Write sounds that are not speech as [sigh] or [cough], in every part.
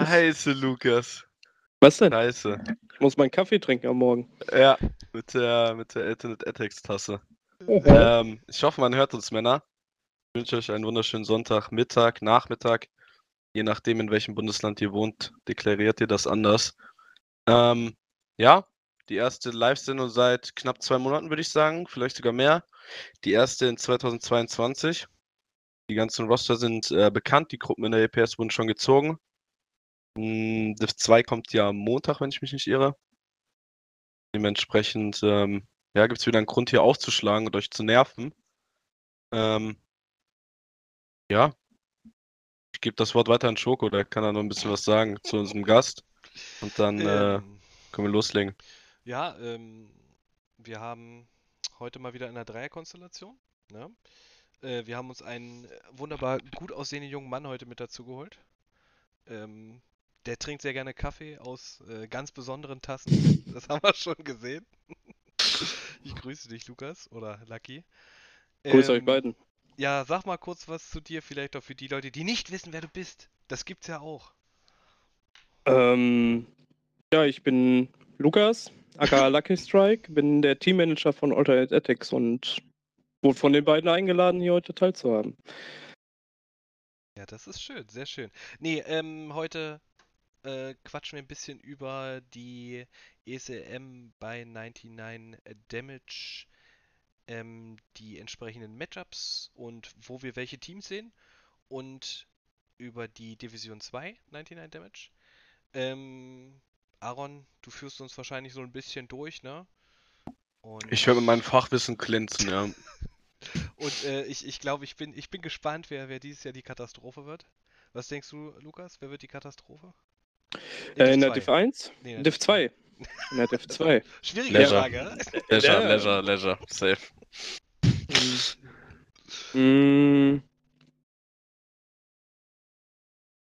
Scheiße, Lukas. Was denn? Scheiße. Ich muss meinen Kaffee trinken am Morgen. Ja, mit der, mit der Alternate Attacks Tasse. Mhm. Ähm, ich hoffe, man hört uns, Männer. Ich wünsche euch einen wunderschönen Sonntag, Mittag, Nachmittag. Je nachdem, in welchem Bundesland ihr wohnt, deklariert ihr das anders. Ähm, ja, die erste Live-Sendung seit knapp zwei Monaten, würde ich sagen. Vielleicht sogar mehr. Die erste in 2022. Die ganzen Roster sind äh, bekannt. Die Gruppen in der EPS wurden schon gezogen. Hm, Div 2 kommt ja am Montag, wenn ich mich nicht irre. Dementsprechend ähm, ja, gibt es wieder einen Grund hier aufzuschlagen und euch zu nerven. Ähm, ja, ich gebe das Wort weiter an Schoko, der kann da noch ein bisschen was sagen [laughs] zu unserem Gast. Und dann äh, Ähm, können wir loslegen. ja, ähm, wir haben heute mal wieder in einer Dreierkonstellation. Ne? Äh, wir haben uns einen wunderbar gut aussehenden jungen Mann heute mit dazu geholt. Ähm, der trinkt sehr gerne Kaffee aus äh, ganz besonderen Tassen. [laughs] Das haben wir schon gesehen. [laughs] Ich grüße dich, Lukas oder Lucky. Grüß euch Ähm, beiden. Ja, sag mal kurz was zu dir, vielleicht auch für die Leute, die nicht wissen, wer du bist. Das gibt's ja auch. Ähm, ja, ich bin Lukas, aka [laughs] Lucky Strike, bin der Teammanager von Alternate Attacks und wurde von den beiden eingeladen, hier heute teilzuhaben. Ja, das ist schön, sehr schön. Nee, ähm, heute äh, quatschen wir ein bisschen über die ECM bei 99 Damage, ähm, die entsprechenden Matchups und wo wir welche Teams sehen und über die Division 2 99 Damage. Ähm, Aaron, du führst uns wahrscheinlich so ein bisschen durch, ne? Und Ich mit meinem Fachwissen glänzen, ja. [laughs] Und äh, ich, ich glaube, ich bin, ich bin gespannt, wer, wer dieses Jahr die Katastrophe wird. Was denkst du, Lukas? Wer wird die Katastrophe? Äh, in der Div Div 1? Nee, in der Div Div 2. In der Div 2. [laughs] Schwierige Leisure. Frage, ja? Leisure, Ja. Leisure, Leisure, safe. [laughs] Mm.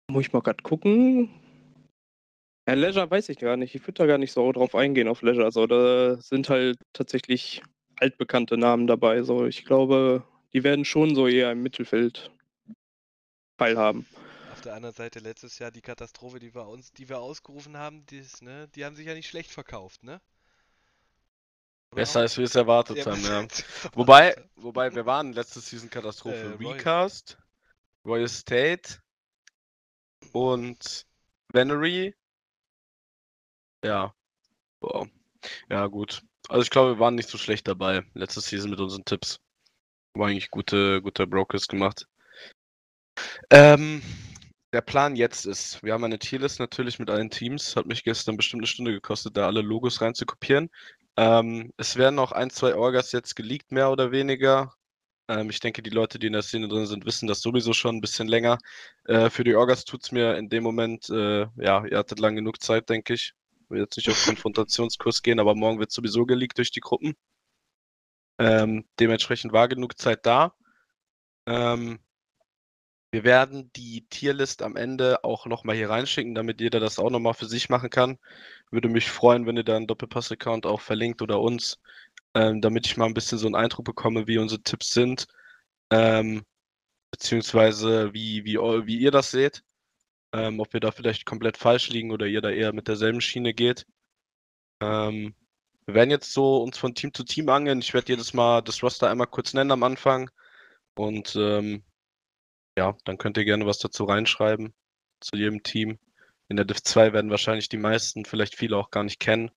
Muss ich mal grad gucken. Ja, Leisure weiß ich gar nicht. Ich würde da gar nicht so drauf eingehen auf Leisure. Also da sind halt tatsächlich altbekannte Namen dabei. So, ich glaube, die werden schon so eher im Mittelfeld teilhaben. Auf der anderen Seite letztes Jahr die Katastrophe, die wir uns, die wir ausgerufen haben, die, ist, ne, die haben sich ja nicht schlecht verkauft, ne? Besser als wir es erwartet haben, [laughs] ja. Wobei, wobei, wir waren letzte Season Katastrophe. Äh, Recast, Royal State und Venery. Ja. Boah. Ja, gut. Also ich glaube, wir waren nicht so schlecht dabei letzte Season mit unseren Tipps. War eigentlich gute, gute Brokers gemacht. Ähm, der Plan jetzt ist, wir haben eine Tierlist natürlich mit allen Teams. Hat mich gestern bestimmt eine Stunde gekostet, da alle Logos reinzukopieren. Ähm, es werden noch ein, zwei Orgas jetzt geleakt, mehr oder weniger. Ähm, ich denke, die Leute, die in der Szene drin sind, wissen das sowieso schon ein bisschen länger. Äh, für die Orgas tut es mir in dem Moment, äh, ja, ihr hattet lang genug Zeit, denke ich. Ich jetzt nicht auf Konfrontationskurs gehen, aber morgen wird sowieso geleakt durch die Gruppen. Ähm, dementsprechend war genug Zeit da. Ähm, wir werden die Tierlist am Ende auch nochmal hier reinschicken, damit jeder das auch nochmal für sich machen kann. Würde mich freuen, wenn ihr da einen Doppelpass-Account auch verlinkt oder uns, ähm, damit ich mal ein bisschen so einen Eindruck bekomme, wie unsere Tipps sind, ähm, beziehungsweise wie, wie, wie ihr das seht. Ähm, ob wir da vielleicht komplett falsch liegen oder ihr da eher mit derselben Schiene geht. Ähm, wir werden jetzt so uns von Team zu Team angeln. Ich werde jedes Mal das Roster einmal kurz nennen am Anfang. Und ähm, ja, dann könnt ihr gerne was dazu reinschreiben zu jedem Team. In der Div 2 werden wahrscheinlich die meisten, vielleicht viele auch gar nicht kennen.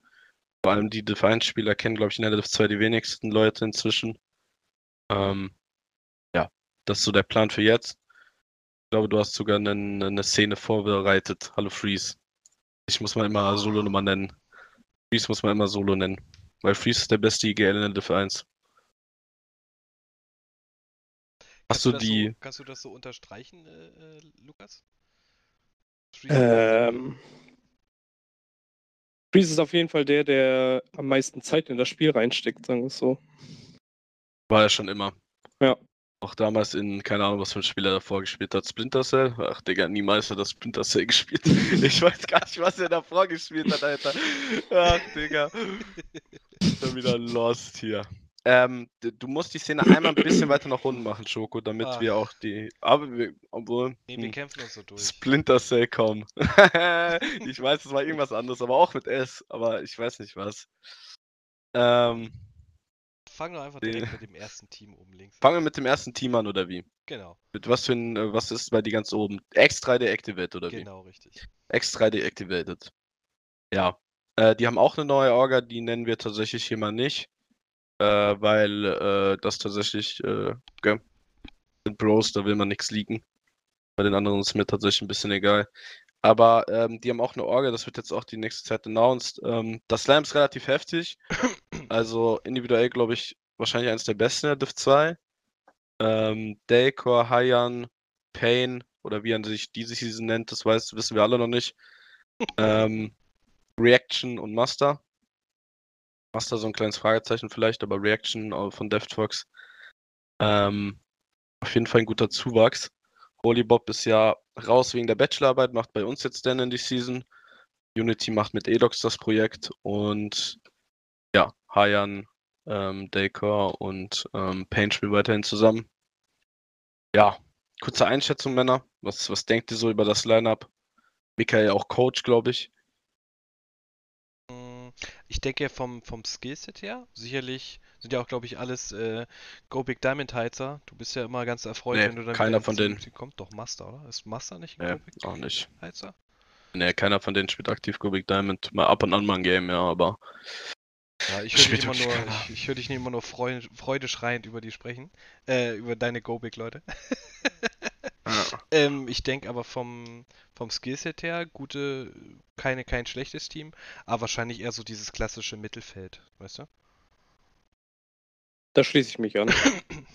Vor allem die Div 1-Spieler kennen, glaube ich, in der Div 2 die wenigsten Leute inzwischen. Ähm, ja, das ist so der Plan für jetzt. Ich glaube, du hast sogar einen, eine Szene vorbereitet. Hallo Freeze. Ich muss mal immer Solo Nummer nennen. Freeze muss man immer Solo nennen. Weil Freeze ist der beste IGL in der Div 1. Hast Kannst du das die. So, kannst du das so unterstreichen, äh, äh, Lukas? Ähm, Freeze ist auf jeden Fall der, der am meisten Zeit in das Spiel reinsteckt, sagen wir es so. War er schon immer. Ja. Auch damals in, keine Ahnung, was für ein Spieler davor gespielt hat. Splinter Cell? Ach, Digga, niemals hat er Splinter Cell [laughs] gespielt. Ich weiß gar nicht, was er davor gespielt hat, Alter. Ach, Digga. [laughs] Schon wieder lost hier. Ähm, du musst die Szene einmal ein bisschen weiter nach unten machen, Schoko, damit Ah. wir auch die. Aber wir, obwohl. Nee, wir hm, kämpfen uns so durch. Splinter Cell kommen. [laughs] ich weiß, es war irgendwas anderes, aber auch mit S, aber ich weiß nicht was. Ähm, Fang doch einfach direkt mit dem ersten Team oben links. fangen wir mit dem ersten Team an, oder wie? Genau, Mit was für ein, äh, was ist bei die ganz oben? X3 deactivated, oder wie? genau richtig. X3 deactivated. Ja. Äh, die haben auch eine neue Orga, die nennen wir tatsächlich hier mal nicht. Äh, weil äh, das tatsächlich äh, gell, sind Bros, da will man nichts leaken. Bei den anderen ist mir tatsächlich ein bisschen egal. Aber ähm, die haben auch eine Orga, das wird jetzt auch die nächste Zeit announced. Ähm, das Slam ist relativ heftig. [clears throat] Also individuell, glaube ich, wahrscheinlich eines der besten in der Div 2. Ähm, Daycore, Hayan, Pain oder wie er sich diese Season nennt, das weiß, wissen wir alle noch nicht. [laughs] ähm, Reaction und Master. Master so ein kleines Fragezeichen vielleicht, aber Reaction von DevTox. Ähm, auf jeden Fall ein guter Zuwachs. Holy Bob ist ja raus wegen der Bachelorarbeit, macht bei uns jetzt dann in die Season. Unity macht mit Edox das Projekt und ja, Hayan, ähm, Daycore und ähm, Pain spielen weiterhin zusammen. Ja, kurze Einschätzung, Männer. Was, was denkt ihr so über das Lineup? Michael auch Coach, glaube ich. Ich denke vom, vom Skillset her, sicherlich sind ja auch, glaube ich, alles äh, Go Big Diamond Heizer. Du bist ja immer ganz erfreut, Nee, wenn du dann keiner von denen. Kommt. Doch Master, oder? Ist Master nicht ein Nee, Go Big auch nicht. Heizer? Nee, keiner von denen spielt aktiv Go Big Diamond. Mal ab und an mal ein Game, ja, aber Ja, ich [laughs] höre dich immer nur, ich, ich höre dich nicht immer nur freu, freudeschreiend über die sprechen. Äh, über deine Go Big Leute. [laughs] ja. Ähm, ich denke aber vom, vom Skillset her, gute, keine, kein schlechtes Team, aber wahrscheinlich eher so dieses klassische Mittelfeld, weißt du? Da schließe ich mich an. [coughs]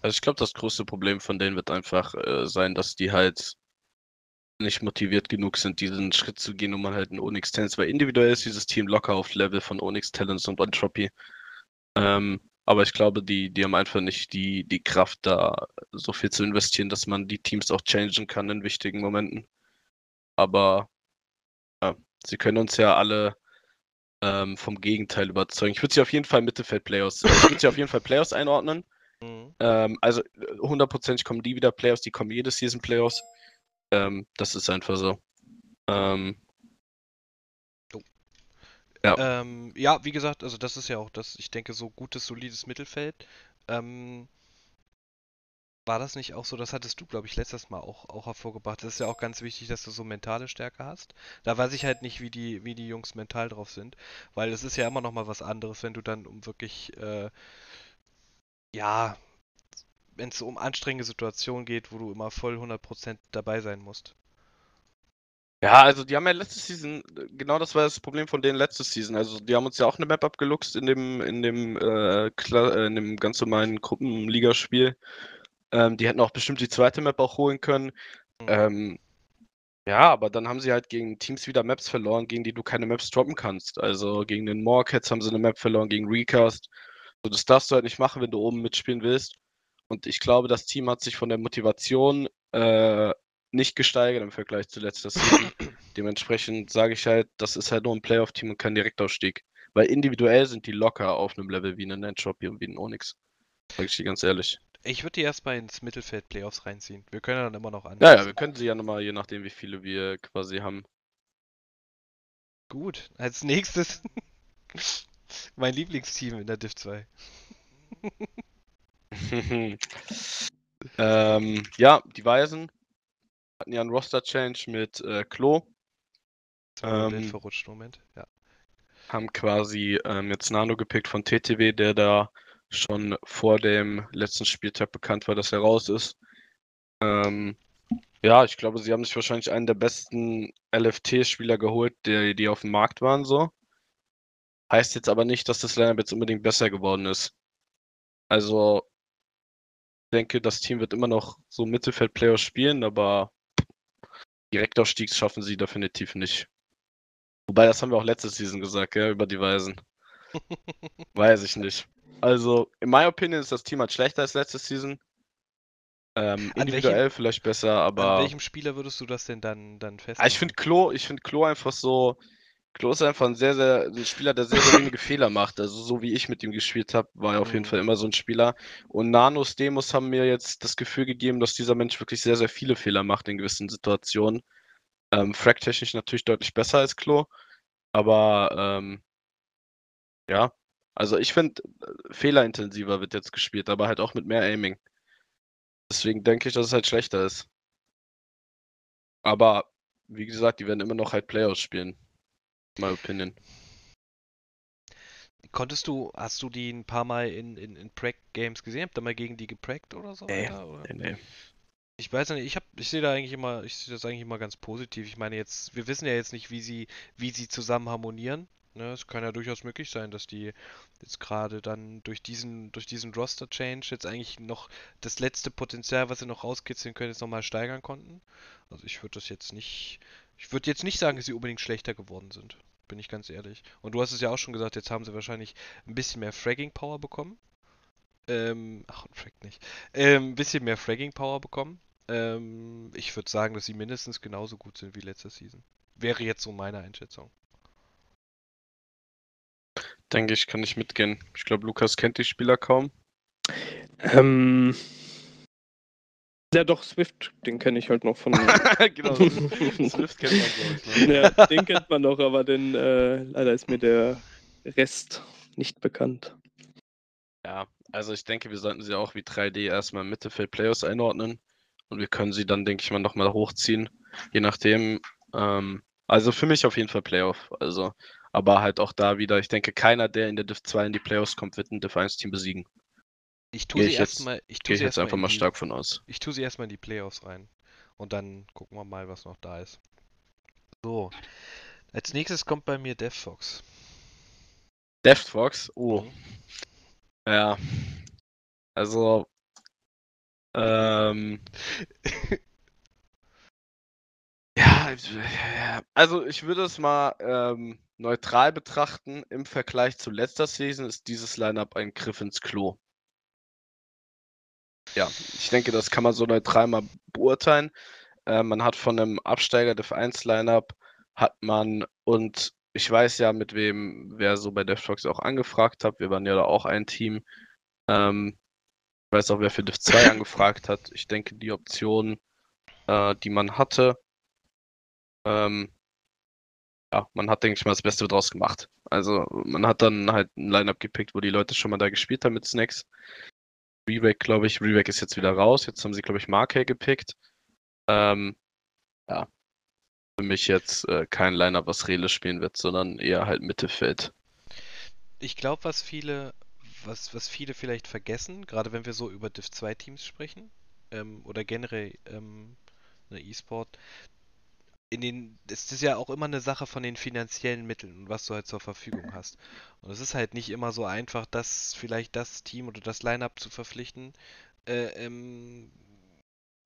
Also ich glaube, das größte Problem von denen wird einfach äh, sein, dass die halt nicht motiviert genug sind, diesen Schritt zu gehen, um man halt ein Onyx Talents, weil individuell ist dieses Team locker auf Level von Onyx Talents und Entropy. Ähm, aber ich glaube, die, die haben einfach nicht die, die Kraft, da so viel zu investieren, dass man die Teams auch changen kann in wichtigen Momenten. Aber ja, sie können uns ja alle ähm, vom Gegenteil überzeugen. Ich würde sie auf jeden Fall Mittelfeld-Playoffs, ich würde sie auf jeden Fall Playoffs einordnen. [laughs] Mhm. Ähm, also äh, hundertprozentig kommen die wieder Playoffs, die kommen jede Season Playoffs. Ähm, das ist einfach so. Ähm, Ja. Ähm, ja, wie gesagt, also das ist ja auch das, ich denke, so gutes, solides Mittelfeld. Ähm, war das nicht auch so, das hattest du, glaube ich, letztes Mal auch, auch hervorgebracht. Das ist ja auch ganz wichtig, dass du so mentale Stärke hast. Da weiß ich halt nicht, wie die, wie die Jungs mental drauf sind, weil es ist ja immer noch mal was anderes, wenn du dann um wirklich, äh, ja, wenn es so um anstrengende Situationen geht, wo du immer voll 100% dabei sein musst. Ja, also die haben ja letzte Season, genau das war das Problem von denen letzte Season. Also die haben uns ja auch eine Map abgeluchst in dem, in dem, äh, äh, in dem ganz normalen Gruppenligaspiel. Ähm, die hätten auch bestimmt die zweite Map auch holen können. Mhm. Ähm, ja, aber dann haben sie halt gegen Teams wieder Maps verloren, gegen die du keine Maps droppen kannst. Also gegen den Moorcats haben sie eine Map verloren, gegen Recast. So, das darfst du halt nicht machen, wenn du oben mitspielen willst. Und ich glaube, das Team hat sich von der Motivation äh, nicht gesteigert im Vergleich zu letzter Season. [clears throat] Dementsprechend sage ich halt, das ist halt nur ein Playoff-Team und kein Direktaufstieg. Weil individuell sind die locker auf einem Level wie ein Entropy und wie ein Onyx. Sag ich dir ganz ehrlich. Ich würde die erstmal ins Mittelfeld Playoffs reinziehen. Wir können dann immer noch an. Ja, ja, wir können sie ja nochmal, je nachdem, wie viele wir quasi haben. Gut, als nächstes [laughs] mein Lieblingsteam in der Div 2. [laughs] ähm, ja, die Weisen hatten ja einen Roster-Change mit äh, Klo, Ähm, verrutscht, Moment. Ja. haben quasi ähm, jetzt Nano gepickt von TTW, der da schon vor dem letzten Spieltag bekannt war, dass er raus ist. Ähm, ja, ich glaube, sie haben sich wahrscheinlich einen der besten LFT-Spieler geholt, die, die auf dem Markt waren, so. Heißt jetzt aber nicht, dass das Lineup jetzt unbedingt besser geworden ist. Also, ich denke, das Team wird immer noch so Mittelfeld-Playoffs spielen, aber Direktaufstieg schaffen sie definitiv nicht. Wobei, das haben wir auch letzte Season gesagt, ja, über die Weisen. [laughs] Weiß ich nicht. Also, in meiner Opinion ist das Team halt schlechter als letzte Season. Ähm, An individuell vielleicht besser, An aber welchem Spieler würdest du das denn dann, dann Ah, festmachen? ich finde Klo, ich finde Klo einfach so, Klo ist einfach ein sehr, sehr, ein Spieler, der sehr, sehr wenige Fehler macht. Also so wie ich mit ihm gespielt habe, war er auf jeden Mhm. Fall immer so ein Spieler. Und Nanos Demos haben mir jetzt das Gefühl gegeben, dass dieser Mensch wirklich sehr, sehr viele Fehler macht in gewissen Situationen. Ähm, Frag-technisch natürlich deutlich besser als Klo. Aber ähm, ja, also ich finde, fehlerintensiver wird jetzt gespielt, aber halt auch mit mehr Aiming. Deswegen denke ich, dass es halt schlechter ist. Aber wie gesagt, die werden immer noch halt Playoffs spielen. My opinion. Konntest du, hast du die ein paar Mal in, in, in Prac-Games gesehen? Habt ihr mal gegen die geprackt oder so? Nee, weiter, oder? Nee, nee. Ich weiß nicht, ich hab, ich sehe da eigentlich immer, ich sehe das eigentlich immer ganz positiv. Ich meine jetzt, wir wissen ja jetzt nicht, wie sie, wie sie zusammen harmonieren. Ne, es kann ja durchaus möglich sein, dass die jetzt gerade dann durch diesen, durch diesen Roster-Change jetzt eigentlich noch das letzte Potenzial, was sie noch rauskitzeln können, jetzt nochmal steigern konnten. Also ich würde das jetzt nicht, ich würde jetzt nicht sagen, dass sie unbedingt schlechter geworden sind. Bin ich ganz ehrlich. Und du hast es ja auch schon gesagt, jetzt haben sie wahrscheinlich ein bisschen mehr Fragging-Power bekommen. Ähm, ach, und Frag nicht. Ähm, ein bisschen mehr Fragging-Power bekommen. Ähm, ich würde sagen, dass sie mindestens genauso gut sind wie letzte Season. Wäre jetzt so meine Einschätzung. Denke ich, kann ich mitgehen. Ich glaube, Lukas kennt die Spieler kaum. Ähm, ja, doch, Swift, den kenne ich halt noch von. [laughs] genau, Swift kennt man, glaube ich. Ne? ja, den kennt man noch, aber den, äh, leider ist mir der Rest nicht bekannt. Ja, also ich denke, wir sollten sie auch wie 3D erstmal im Mittelfeld Playoffs einordnen. Und wir können sie dann, denke ich mal, nochmal hochziehen. Je nachdem. Ähm, also für mich auf jeden Fall Playoff. Also, aber halt auch da wieder, ich denke, keiner, der in der Div 2 in die Playoffs kommt, wird ein Div 1 Team besiegen. Ich tue sie erstmal, ich tue sie jetzt einfach in mal die, stark von aus. ich tue sie erstmal in die Playoffs rein. Und dann gucken wir mal, was noch da ist. So. Als nächstes kommt bei mir DevFox. DevFox, oh. Mhm. Ja. Also. Ähm. [laughs] ja, ja, also ich würde es mal ähm, neutral betrachten. Im Vergleich zu letzter Season ist dieses Lineup ein Griff ins Klo. Ja, ich denke, das kann man so neutral mal beurteilen. Äh, man hat von einem Absteiger Div 1 Lineup hat man und ich weiß ja, mit wem wer so bei DevFox auch angefragt hat. Wir waren ja da auch ein Team. Ähm, ich weiß auch, wer für Div 2 [laughs] angefragt hat. Ich denke, die Option, äh, die man hatte, ähm, ja, man hat, denke ich mal, das Beste draus gemacht. Also man hat dann halt ein Lineup gepickt, wo die Leute schon mal da gespielt haben mit Snacks. Reback, glaube ich, Reback ist jetzt wieder raus. Jetzt haben sie, glaube ich, Markey gepickt. Ähm, ja, für mich jetzt äh, kein Lineup, was Rele spielen wird, sondern eher halt Mittelfeld. Ich glaube, was viele, was, was viele vielleicht vergessen, gerade wenn wir so über Div 2 Teams sprechen, ähm, oder generell ähm, eine E-Sport, in den, es ist ja auch immer eine Sache von den finanziellen Mitteln und was du halt zur Verfügung hast. Und es ist halt nicht immer so einfach, das vielleicht das Team oder das Line-Up zu verpflichten, äh, ähm,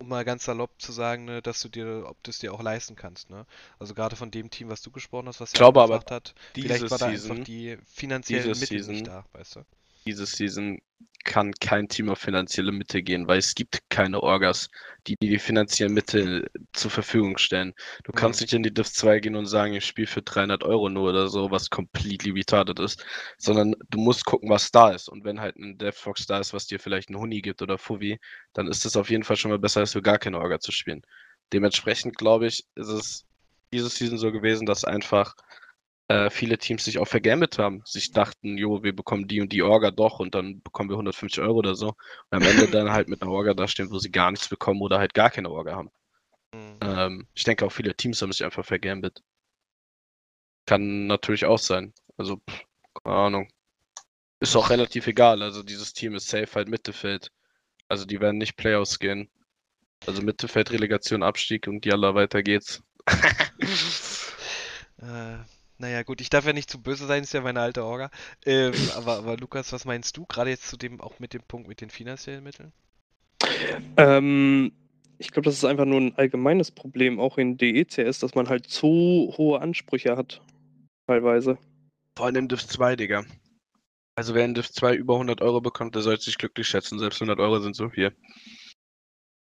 um mal ganz salopp zu sagen, ne, dass du dir, ob du es dir auch leisten kannst, ne? Also gerade von dem Team, was du gesprochen hast, was Ich glaube aber, gesagt hat, vielleicht war da einfach Season, die finanziellen Mittel Season nicht da, weißt du? Diese Season kann kein Team auf finanzielle Mittel gehen, weil es gibt keine Orgas, die die finanziellen Mittel zur Verfügung stellen. Du kannst Mhm. nicht in die Div 2 gehen und sagen, ich spiele für 300 Euro nur oder so, was completely retarded ist, sondern du musst gucken, was da ist. Und wenn halt ein DevFox da ist, was dir vielleicht ein Huni gibt oder Fuvi, dann ist es auf jeden Fall schon mal besser, als für gar keine Orga zu spielen. Dementsprechend glaube ich, ist es diese Season so gewesen, dass einfach äh, viele Teams sich auch vergambelt haben. Sich dachten, jo, wir bekommen die und die Orga doch und dann bekommen wir 150 Euro oder so. Und am Ende dann halt mit einer Orga dastehen, wo sie gar nichts bekommen oder halt gar keine Orga haben. Mhm. Ähm, ich denke auch viele Teams haben sich einfach vergambelt. Kann natürlich auch sein. Also, pff, keine Ahnung. Ist auch relativ egal. Also dieses Team ist safe halt Mittelfeld. Also die werden nicht Playoffs gehen. Also Mittelfeld, Relegation, Abstieg und jalla, weiter geht's. [laughs] Äh, naja, gut, ich darf ja nicht zu böse sein, ist ja meine alte Orga. Ähm, [laughs] aber, aber Lukas, was meinst du? Gerade jetzt zu dem, auch mit dem Punkt mit den finanziellen Mitteln? Ähm, ich glaube, das ist einfach nur ein allgemeines Problem, auch in DECS, dass man halt zu hohe Ansprüche hat. Teilweise. Vor allem in Div 2, Digga. Also wer in Div 2 über 100 Euro bekommt, der sollte sich glücklich schätzen. Selbst 100 Euro sind so viel.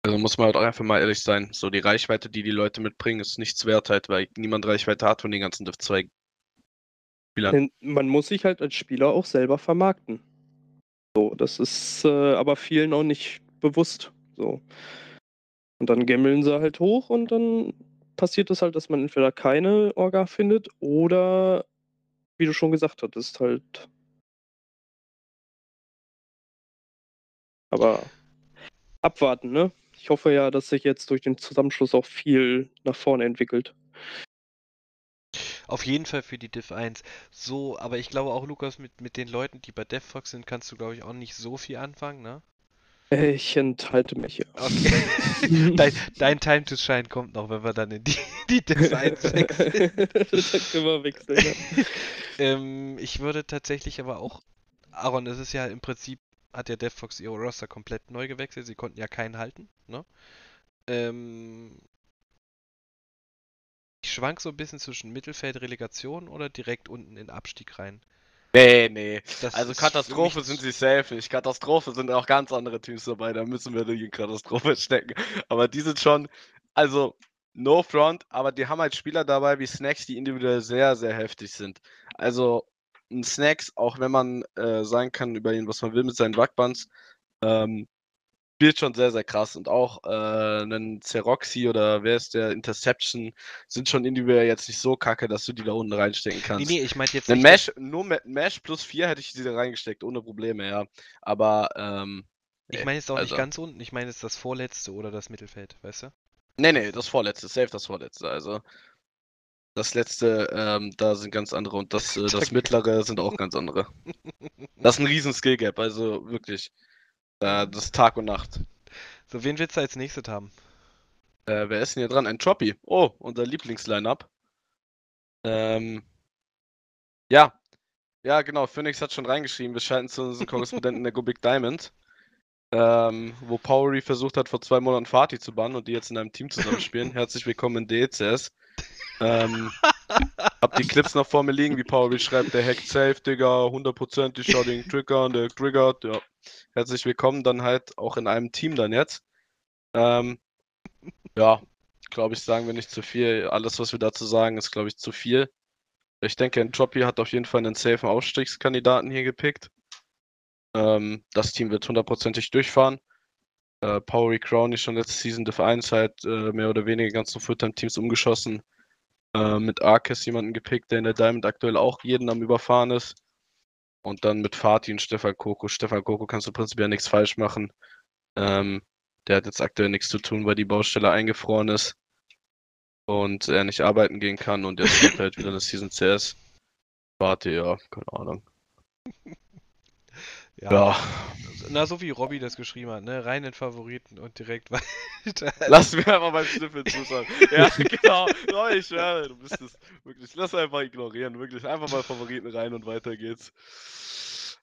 Also muss man halt auch einfach mal ehrlich sein. So die Reichweite, die die Leute mitbringen, ist nichts wert halt, weil niemand Reichweite hat von den ganzen Div 2 Spielern. Man muss sich halt als Spieler auch selber vermarkten. So, das ist äh, aber vielen auch nicht bewusst. So. Und dann gammeln sie halt hoch und dann passiert es halt, dass man entweder keine Orga findet oder, wie du schon gesagt hattest, halt. Aber abwarten, ne? Ich hoffe ja, dass sich jetzt durch den Zusammenschluss auch viel nach vorne entwickelt. Auf jeden Fall für die Div 1. So, aber ich glaube auch, Lukas, mit, mit den Leuten, die bei DevFox sind, kannst du, glaube ich, auch nicht so viel anfangen, ne? Ich enthalte mich ja. Okay. [laughs] dein, dein Time to Shine kommt noch, wenn wir dann in die, [laughs] die Div 1 [laughs] wechseln. das können wir wechseln. Ja. ähm, ich würde tatsächlich aber auch, Aaron, es ist ja im Prinzip, hat ja DevFox ihre Roster komplett neu gewechselt. Sie konnten ja keinen halten, ne? Ähm, ich schwank so ein bisschen zwischen Mittelfeld, Relegation oder direkt unten in Abstieg rein. Nee, nee. Das also Katastrophe sind sie safe nicht. Katastrophe sind auch ganz andere Teams dabei. Da müssen wir die in Katastrophe [laughs] stecken. Aber die sind schon, also no front, aber die haben halt Spieler dabei wie Snacks, die individuell sehr, sehr heftig sind. Also Snacks, auch wenn man äh, sagen kann über ihn, was man will mit seinen Wackbands, ähm, spielt schon sehr, sehr krass. Und auch äh, einen Zeroxy oder wer ist der Interception sind schon individuell jetzt nicht so kacke, dass du die da unten reinstecken Nee, kannst. nee, ich meinte jetzt Ein nicht, Mesh, nur mit Mesh plus 4 hätte ich sie da reingesteckt, ohne Probleme, ja. Aber, ähm, ich nee, meine jetzt auch nicht also- ganz unten, ich meine jetzt das vorletzte oder das Mittelfeld, weißt du? Nee, nee, das vorletzte, safe das vorletzte. Also, das letzte, ähm, da sind ganz andere und das, äh, das [laughs] mittlere sind auch ganz andere. [laughs] Das ist ein riesen Skill Gap, also wirklich. Äh, das ist Tag und Nacht. So, wen willst du als nächstes haben? Äh, wer ist denn hier dran? Entropy. Oh, unser Lieblingsline-Up. Ähm, ja. Ja, genau. Phoenix hat schon reingeschrieben. Wir schalten zu unserem Korrespondenten der Go Big Diamond. Ähm, wo Powery versucht hat, vor zwei Monaten Fatih zu bannen und die jetzt in einem Team zusammenspielen. [laughs] Herzlich willkommen in DECS. Ähm, hab die Clips noch vor mir liegen, wie Powery schreibt, der hackt safe, Digga, hundertprozentig, schau den Trigger, der triggert, ja. Herzlich willkommen dann halt auch in einem Team dann jetzt. Ähm, ja, glaube ich, sagen wir nicht zu viel. Alles, was wir dazu sagen, ist, glaube ich, zu viel. Ich denke, Entropy hat auf jeden Fall einen safen Aufstiegskandidaten hier gepickt. Ähm, das Team wird hundertprozentig durchfahren. Äh, Powery Crown ist schon letzte Season Div 1 halt äh, mehr oder weniger ganzen Fulltime-Teams umgeschossen. Äh, mit Arcus jemanden gepickt, der in der Diamond aktuell auch jeden am Überfahren ist. Und dann mit Fatih und Stefan Koko. Stefan Koko kannst du prinzipiell nichts falsch machen. Ähm, der hat jetzt aktuell nichts zu tun, weil die Baustelle eingefroren ist und er nicht arbeiten gehen kann und jetzt spielt halt wieder eine Season CS. Warte, ja, keine Ahnung. [laughs] Ja, Na, so wie Robby das geschrieben hat, ne? Rein in Favoriten und direkt [laughs] weiter. lass mir einfach beim Schnüffeln zuschauen. [laughs] Ja, genau. Oh, ich schwöre, du bist es. Wirklich, lass einfach ignorieren. Wirklich, einfach mal Favoriten rein und weiter geht's.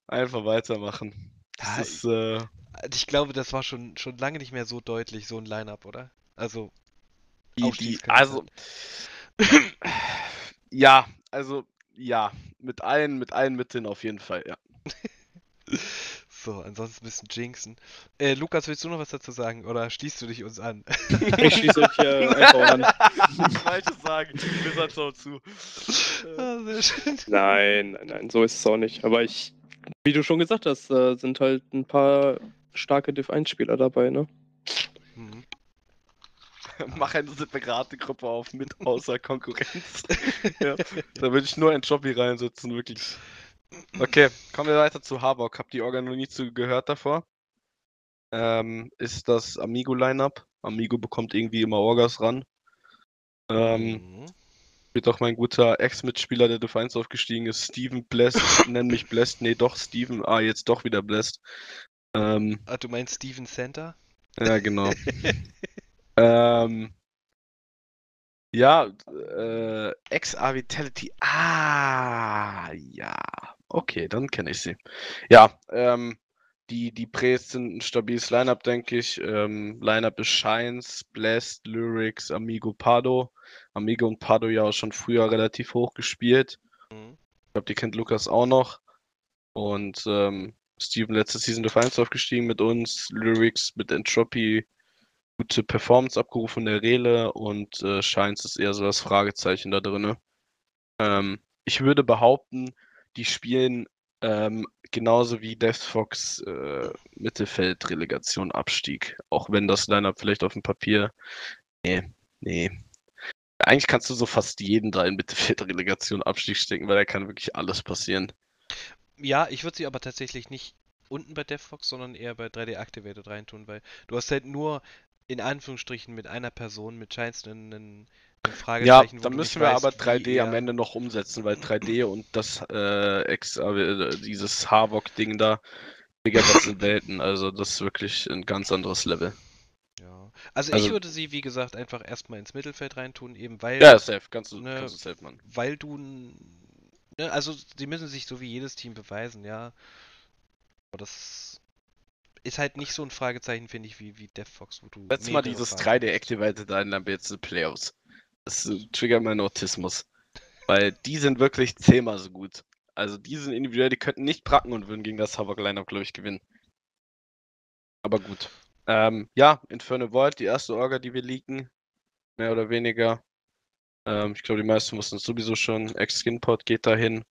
Einfach weitermachen. Das Ja, ist, äh, Ich glaube, das war schon, schon lange nicht mehr so deutlich, so ein Line-Up, oder? Also, die, die, also, [clears throat] ja, also, ja, mit allen, mit allen Mitteln auf jeden Fall, ja. [laughs] So, ansonsten ein bisschen jinxen. Äh, Lukas, willst du noch was dazu sagen oder schließt du dich uns an? [laughs] Ich schließe euch äh, einfach an. [laughs] Falsches sagen, wir sagen schon zu. Ah, sehr schön. Nein, nein, nein, so ist es auch nicht. Aber ich, wie du schon gesagt hast, äh, sind halt ein paar starke Div 1-Spieler dabei, ne? Mhm. [laughs] Mach eine separate Gruppe auf mit außer Konkurrenz. ja, da würde ich nur Entropy reinsetzen, wirklich. Okay, kommen wir weiter zu Harburg. Hab die Orga noch nie zu gehört davor. Ähm, ist das Amigo-Lineup. Amigo bekommt irgendwie immer Orgas ran. Ähm, Mhm. wird auch mein guter Ex-Mitspieler, der Defiance aufgestiegen ist, Steven Blessed. [laughs] Nenn mich Blessed. Nee, doch, Steven. Ah, jetzt doch wieder Blessed. Ähm, Ah, du meinst Steven Center? ja, genau. [laughs] Ähm, ja, äh, XA Vitality. Ah, ja. Okay, dann kenne ich sie. Ja, ähm, die, die Pres sind ein stabiles Lineup, denke ich. Ähm, Lineup ist Shines, Blessed, Lyrics, Amigo, Pardo. Amigo und Pardo ja auch schon früher relativ hoch gespielt. Mhm. Ich glaube, die kennt Lukas auch noch. Und ähm, Steven letzte Season Defiance aufgestiegen mit uns. Lyrics mit Entropy gute Performance abgerufen in der Rele und äh, Shines ist eher so das Fragezeichen da drin. Ähm, ich würde behaupten, die spielen ähm, genauso wie Death Fox äh, Mittelfeld-Relegation Abstieg. Auch wenn das Lineup vielleicht auf dem Papier. Nee, nee. Eigentlich kannst du so fast jeden da in Mittelfeld-Relegation Abstieg stecken, weil da kann wirklich alles passieren. Ja, ich würde sie aber tatsächlich nicht unten bei DevFox, sondern eher bei 3D Activated reintun, weil du hast halt nur in Anführungsstrichen mit einer Person, mit einen Ja, dann müssen wir weißt, aber wie 3D am Ende noch umsetzen, weil 3D und das äh, ex, äh, dieses Havok-Ding da, Digga, das sind Welten. Also das ist wirklich ein ganz anderes Level. Ja. Also, ich Also- würde sie, wie gesagt, einfach erstmal ins Mittelfeld reintun, eben weil, Ja, safe, kannst du, Ne, kannst du safe machen. weil du, ne, also sie müssen sich so wie jedes Team beweisen, ja. Aber das ist halt nicht so ein Fragezeichen, finde ich, wie, wie DevFox, wo du Setz mal dieses Fragen 3D hast. Activated ein, dann wird's in Playoffs. Das triggert meinen Autismus. Weil die sind wirklich zehnmal so gut. Also die sind individuell, die könnten nicht pracken und würden gegen das Havok Lineup, glaube ich, gewinnen. Aber gut. Ähm, ja, Inferno Void, die erste Orga, die wir leaken. Mehr oder weniger. Ähm, ich glaube, die meisten wussten es sowieso schon. Ex-Skinpot geht dahin.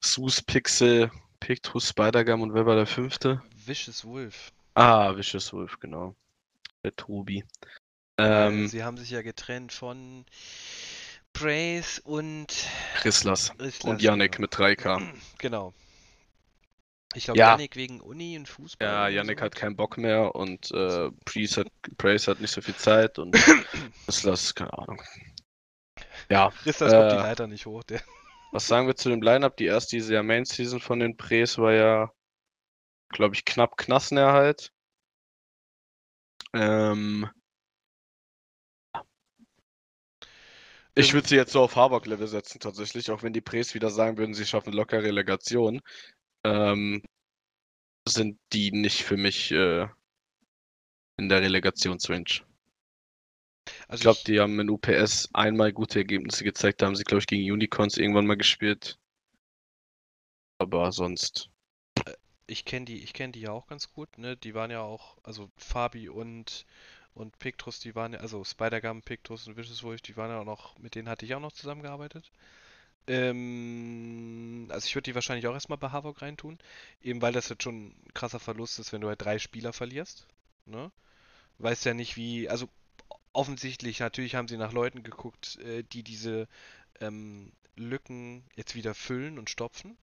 Sus, Pixel, Pictus, Spider-Gam und wer war der fünfte? Vicious Wolf. Ah, Vicious Wolf, genau. Der Tobi. Ähm, sie haben sich ja getrennt von Praise und Chrislas. Rislas, Und Yannick genau. mit 3K. [clears throat] Genau. Ich glaube, Ja. Yannick wegen Uni und Fußball. Ja, Yannick hat sowas. keinen Bock mehr und äh, Priest hat, Praise hat nicht so viel Zeit und [clears throat] Chrislas, keine Ahnung. Ja, Rislas kommt die äh, Leiter nicht hoch. Der. was sagen wir zu dem Lineup? Die erste diese Jahr Main Season von den Pres war ja, glaube ich, knapp Klassenerhalt. Ähm, ich würde sie jetzt so auf Harvard-Level setzen, tatsächlich, auch wenn die Pres wieder sagen würden, sie schaffen locker Relegation. Ähm, sind die nicht für mich äh, in der Relegationsrange. Also Ich glaube, die haben in UPS einmal gute Ergebnisse gezeigt. Da haben sie, glaube ich, gegen Unicorns irgendwann mal gespielt. Aber sonst. Ich kenne die, ich kenne die ja auch ganz gut, ne? Die waren ja auch, also Fabi und und Pictrus, die waren ja, also Spider-Gum, Pictrus und Vicious die waren ja auch noch, mit denen hatte ich auch noch zusammengearbeitet. Ähm, also ich würde die wahrscheinlich auch erstmal bei Havok reintun, eben weil das jetzt schon ein krasser Verlust ist, wenn du halt drei Spieler verlierst, ne? Weißt ja nicht wie, also offensichtlich, natürlich haben sie nach Leuten geguckt, äh, die diese ähm, Lücken jetzt wieder füllen und stopfen.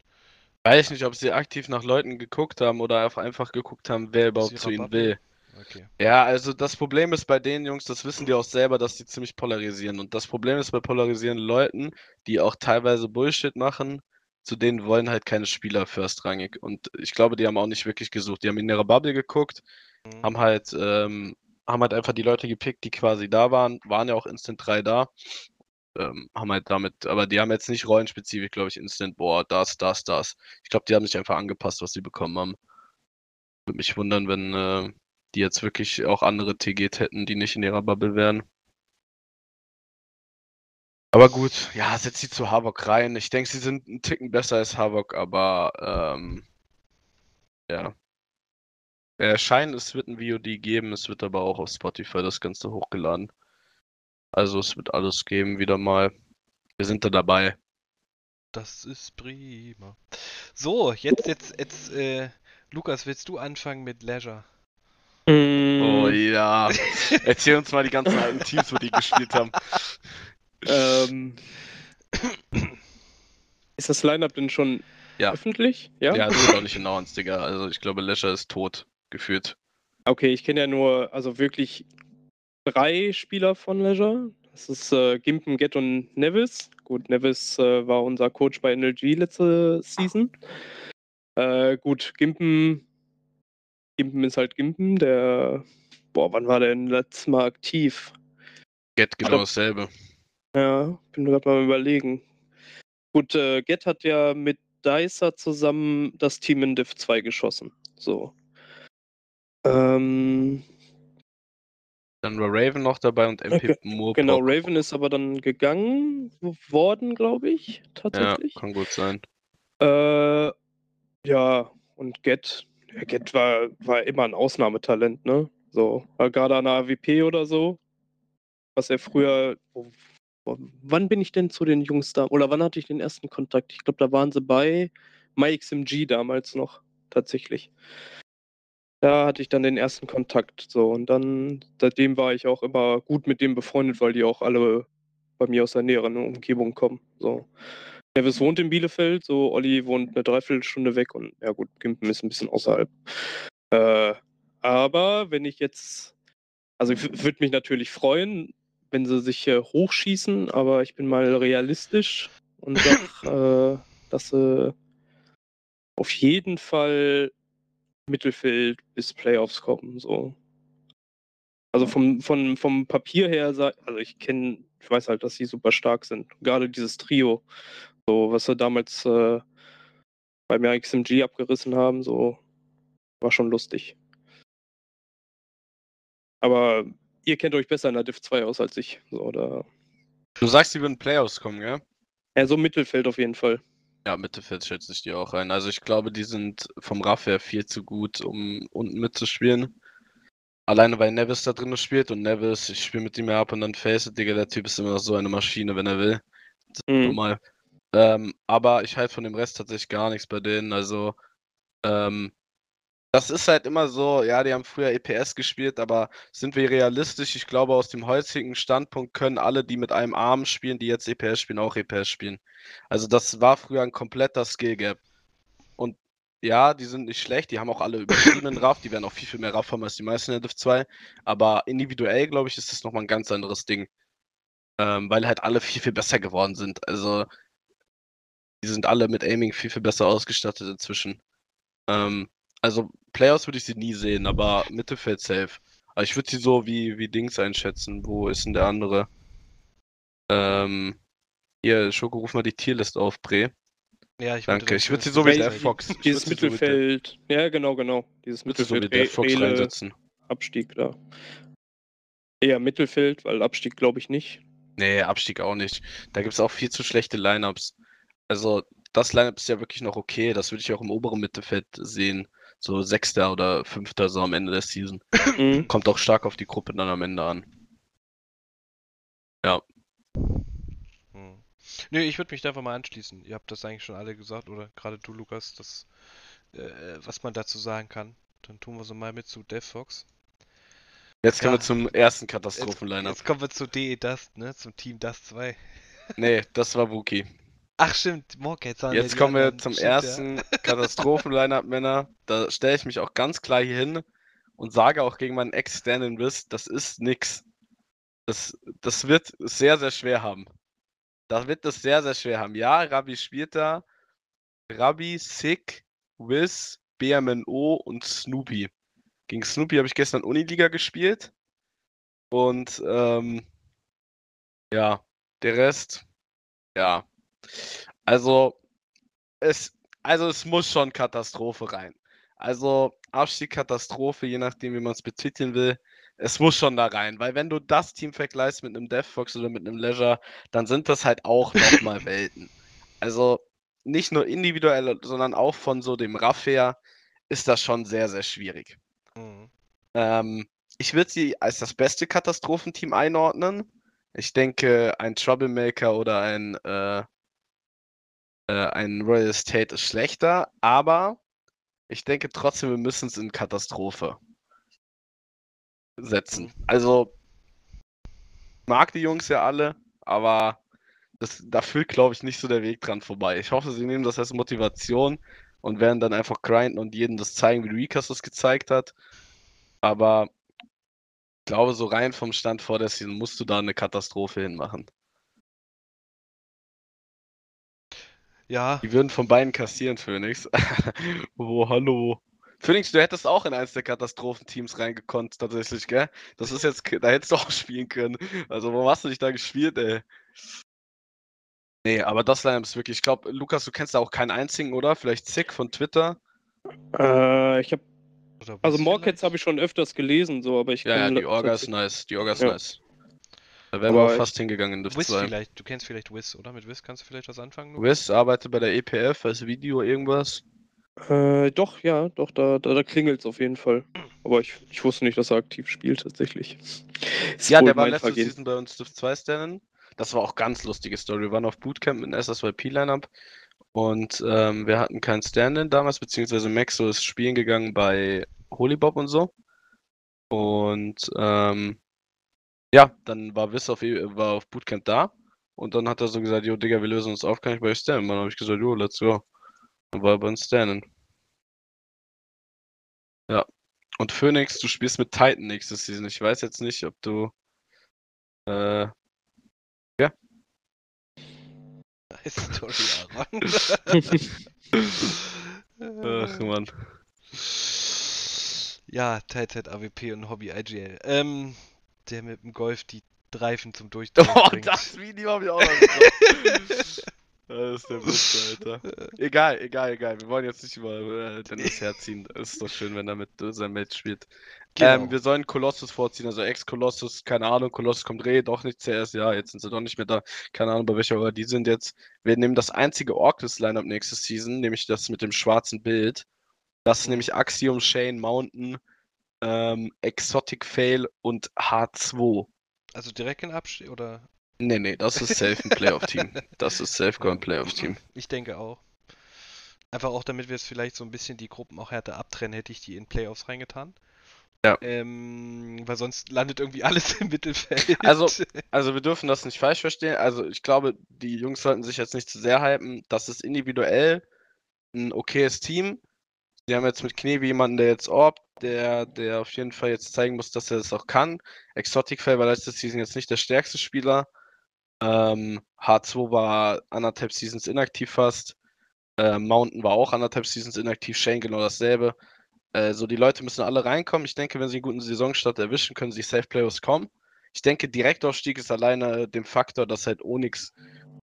Weiß nicht, ob sie aktiv nach Leuten geguckt haben oder einfach geguckt haben, wer überhaupt zu ihnen will. Okay. Ja, also das Problem ist bei den Jungs, das wissen die auch selber, dass die ziemlich polarisieren. Und das Problem ist bei polarisierenden Leuten, die auch teilweise Bullshit machen, zu denen wollen halt keine Spieler firstrangig. Und ich glaube, die haben auch nicht wirklich gesucht. Die haben in ihrer Bubble geguckt, Mhm. haben halt, ähm, haben halt einfach die Leute gepickt, die quasi da waren, waren ja auch Instant 3 da. Ähm, haben halt damit, aber die haben jetzt nicht rollenspezifisch, glaube ich, Instant, boah, das, das, das. Ich glaube, die haben sich einfach angepasst, was sie bekommen haben. Würde mich wundern, wenn äh, die jetzt wirklich auch andere TGs hätten, die nicht in ihrer Bubble wären. Aber gut, ja, setz sie zu Havok rein. Ich denke, sie sind einen Ticken besser als Havok, aber ähm, ja. Schein, es wird ein VOD geben, es wird aber auch auf Spotify das Ganze hochgeladen. Also es wird alles geben, wieder mal. Wir sind da dabei. Das ist prima. So, jetzt, jetzt, jetzt, äh, Lukas, willst du anfangen mit Leisure? Oh Mm, ja. Erzähl uns mal die ganzen alten Teams, wo die gespielt haben. ähm, ist das Lineup denn schon Ja. öffentlich? Ja. Ja, das ist auch nicht announced, Digga. Also ich glaube, Leisure ist tot, gefühlt. Okay, ich kenne ja nur, also wirklich drei Spieler von Leisure. Das ist äh, Gimpen, Get und Nevis. Gut, Nevis äh, war unser Coach bei NLG letzte Season. Äh, gut, Gimpen, Gimpen ist halt Gimpen, der, boah, wann war der denn letztes Mal aktiv? Get genau dasselbe. Ja, bin gerade mal überlegen. Gut, äh, Get hat ja mit Dicer zusammen das Team in Div 2 geschossen. So. Ähm, Dann war Raven noch dabei und MP Okay, Moore. genau, Raven ist aber dann gegangen worden, glaube ich, Ja, tatsächlich. kann gut sein. Äh, ja, und Get, ja, Get war, war immer ein Ausnahmetalent, ne? So, gerade an der AWP oder so, was er früher, boah, wann bin ich denn zu den Jungs da? Oder wann hatte ich den ersten Kontakt? Ich glaube, da waren sie bei MyXMG damals noch, tatsächlich. Da hatte ich dann den ersten Kontakt. So, und dann, seitdem war ich auch immer gut mit dem befreundet, weil die auch alle bei mir aus der näheren Umgebung kommen. So. Nevis wohnt in Bielefeld, so Olli wohnt eine Dreiviertelstunde weg und ja gut, Gimpen ist ein bisschen außerhalb. Äh, aber wenn ich jetzt, also ich würde mich natürlich freuen, wenn sie sich äh, hochschießen, aber ich bin mal realistisch und sag, [laughs] äh, dass sie auf jeden Fall Mittelfeld bis Playoffs kommen. So. Also vom, vom, vom Papier her, also ich kenne, ich weiß halt, dass sie super stark sind. Gerade dieses Trio, so was sie damals äh, beim XMG abgerissen haben, so war schon lustig. Aber ihr kennt euch besser in der Div 2 aus als ich. So, da... Du sagst, die würden Playoffs kommen, gell? Ja, so Mittelfeld auf jeden Fall. Ja, Mittelfeld schätze ich die auch rein. Also ich glaube, die sind vom Raff her viel zu gut, um unten mitzuspielen. Alleine weil Nevis da drin spielt und Nevis, ich spiele mit ihm ab und dann face Digga, der Typ ist immer noch so eine Maschine, wenn er will. Das ist Mhm. normal. Ähm, aber ich halte von dem Rest tatsächlich gar nichts bei denen. Also, ähm, das ist halt immer so, ja, die haben früher EPS gespielt, aber sind wir realistisch? Ich glaube, aus dem heutigen Standpunkt können alle, die mit einem Arm spielen, die jetzt EPS spielen, auch EPS spielen. Also das war früher ein kompletter Skill Gap. Und ja, die sind nicht schlecht, die haben auch alle übertriebenen [laughs] Raff, die werden auch viel, viel mehr Raff haben als die meisten in der Div 2. Aber individuell, glaube ich, ist das nochmal ein ganz anderes Ding. Ähm, weil halt alle viel, viel besser geworden sind. Also, die sind alle mit Aiming viel, viel besser ausgestattet inzwischen. Ähm, also, Playoffs würde ich sie nie sehen, aber Mittelfeld safe. Aber ich würde sie so wie, wie Dings einschätzen. Wo ist denn der andere? Ähm, hier, Schoko, ruf mal die Tierlist auf, Bre. Ja, ich Danke. Ich würde sie so wie der Fox. ich Dieses so mit Mittelfeld, ja genau, genau. Dieses würd sie so Mittelfeld, mit der Fox reinsetzen. Abstieg da. Eher Mittelfeld, weil Abstieg glaube ich nicht. Nee, Abstieg auch nicht. Da gibt es auch viel zu schlechte Lineups. Also, das Lineup ist ja wirklich noch okay. Das würde ich auch im oberen Mittelfeld sehen. So Sechster oder Fünfter so am Ende der Season. Mhm. Kommt auch stark auf die Gruppe dann am Ende an. Hm. Nö, ich würde mich da einfach mal anschließen. Ihr habt das eigentlich schon alle gesagt, oder gerade du, Lukas, das, äh, was man dazu sagen kann. Dann tun wir so mal mit zu DevFox. Jetzt kommen Ja. wir zum ersten Jetzt, Katastrophen-Lineup. jetzt kommen wir zu DE Dust, ne? Zum Team Dust 2. Nee, das war Wookie. Ach stimmt, Morkets waren ja Jetzt die kommen wir zum Stimmt, ja. ersten Katastrophen-Lineup, Männer. Da stelle ich mich auch ganz klar hier hin und sage auch gegen meinen Ex-Stand Riss, das ist nix. Das, das wird sehr, sehr schwer haben. Da wird es sehr, sehr schwer haben. Ja, Rabbi spielt da. Rabbi, Sick, Wiz, BMNO und Snoopy. Gegen Snoopy habe ich gestern Uniliga gespielt. Und ähm, ja, der Rest, ja. Also, es, also es muss schon Katastrophe rein. Also Abstieg Katastrophe, je nachdem, wie man es betiteln will. Es muss schon da rein, weil wenn du das Team vergleichst mit einem DevFox oder mit einem Leisure, dann sind das halt auch nochmal Welten. Also nicht nur individuell, sondern auch von so dem Raff her ist das schon sehr, sehr schwierig. Mhm. Ähm, ich würde sie als das beste Katastrophenteam einordnen. Ich denke, ein Troublemaker oder ein, äh, äh, ein Royal Estate ist schlechter, aber ich denke trotzdem, wir müssen es in Katastrophe setzen. Also, mag die Jungs ja alle, aber das, da führt, glaube ich, nicht so der Weg dran vorbei. Ich hoffe, sie nehmen das als Motivation und werden dann einfach grinden und jedem das zeigen, wie Rikas das gezeigt hat. Aber ich glaube, so rein vom Stand vor der Season musst du da eine Katastrophe hinmachen. Ja, Die würden von beiden kassieren, Phoenix. [laughs] oh, hallo. Phoenix, du hättest auch in eins der Katastrophenteams reingekonnt, tatsächlich, gell? Das ist jetzt, da hättest du auch spielen können. Also, warum hast du dich da gespielt, ey? Nee, aber das Line ist wirklich, ich glaube, Lukas, du kennst da auch keinen einzigen, oder? Vielleicht Zick von Twitter. Äh, ich habe, also Morkets habe ich schon öfters gelesen, so, aber ich Ja, ja, die Orga ist nice. Die Orga ist Ja. nice. Da wären wir fast hingegangen in Div Wiz 2. vielleicht, du kennst vielleicht Wiz, oder? Mit Wiz kannst du vielleicht was anfangen? Lukas? Wiz arbeitet bei der EPF als Video irgendwas. Äh, doch, ja, doch, da, da, da klingelt es auf jeden Fall. Aber ich, ich wusste nicht, dass er aktiv spielt, tatsächlich. Ist Ja, der war letzte Vergehen. Season bei uns Div 2 Stannen. das war auch ganz lustige Story. Wir waren auf Bootcamp mit einem SSYP-Lineup und ähm, wir hatten keinen Stand-in damals, beziehungsweise Maxo ist spielen gegangen bei Holybob und so. Und ähm, ja, dann war Wiss auf, e- war auf Bootcamp da und dann hat er so gesagt, jo Digga, wir lösen uns auf, kann ich bei euch stand? Und dann habe ich gesagt, jo, let's go. Dann war er bei uns stand Ja. Und Phoenix, du spielst mit Titan nächstes Season. Ich weiß jetzt nicht, ob du äh, Story, Aaron. [laughs] [laughs] ach man. Ja, Teilzeit AWP und Hobby IGL. Ähm, der mit dem Golf die Reifen zum [laughs] Durchdrehen Oh, bringt. das Video habe ich auch noch [laughs] gesehen. Das ist der Beste, Alter. [laughs] Egal, egal, egal. Wir wollen jetzt nicht über äh, Dennis herziehen. Es ist doch schön, wenn er mit äh, seinem Match spielt. Genau. Ähm, wir sollen Colossus vorziehen, also Ex-Colossus, keine Ahnung, Colossus kommt Reh, doch nicht CS, ja, jetzt sind sie doch nicht mehr da, keine Ahnung, bei welcher Order die sind jetzt. Wir nehmen das einzige Orcus-Lineup nächste Season, nämlich das mit dem schwarzen Bild. Das ist Mhm. nämlich Axiom, Shane, Mountain, ähm, Exotic Fail und H2. Also direkt in Abstieg oder? Nee, nee, das ist safe ein Playoff-Team. [laughs] Das ist safe ein Playoff-Team. Ich denke auch. Einfach auch, damit wir es vielleicht so ein bisschen die Gruppen auch härter abtrennen, hätte ich die in Playoffs reingetan. Ja. Ähm, weil sonst landet irgendwie alles [laughs] im Mittelfeld. Also- Also wir dürfen das nicht falsch verstehen. Also ich glaube, die Jungs sollten sich jetzt nicht zu sehr hypen. Das ist individuell ein okayes Team. Sie haben jetzt mit Knevi jemanden, der jetzt orbt, der, der auf jeden Fall jetzt zeigen muss, dass er das auch kann. Exotic Fail war letzte Season jetzt nicht der stärkste Spieler. Ähm, H2 war anderthalb Seasons inaktiv fast. Äh, Mountain war auch anderthalb Seasons inaktiv. Shane genau dasselbe. Äh, so, die Leute müssen alle reinkommen. Ich denke, wenn sie einen guten Saisonstart erwischen, können sie Safe Playoffs kommen. Ich denke, Direktaufstieg ist alleine dem Faktor, dass halt Onyx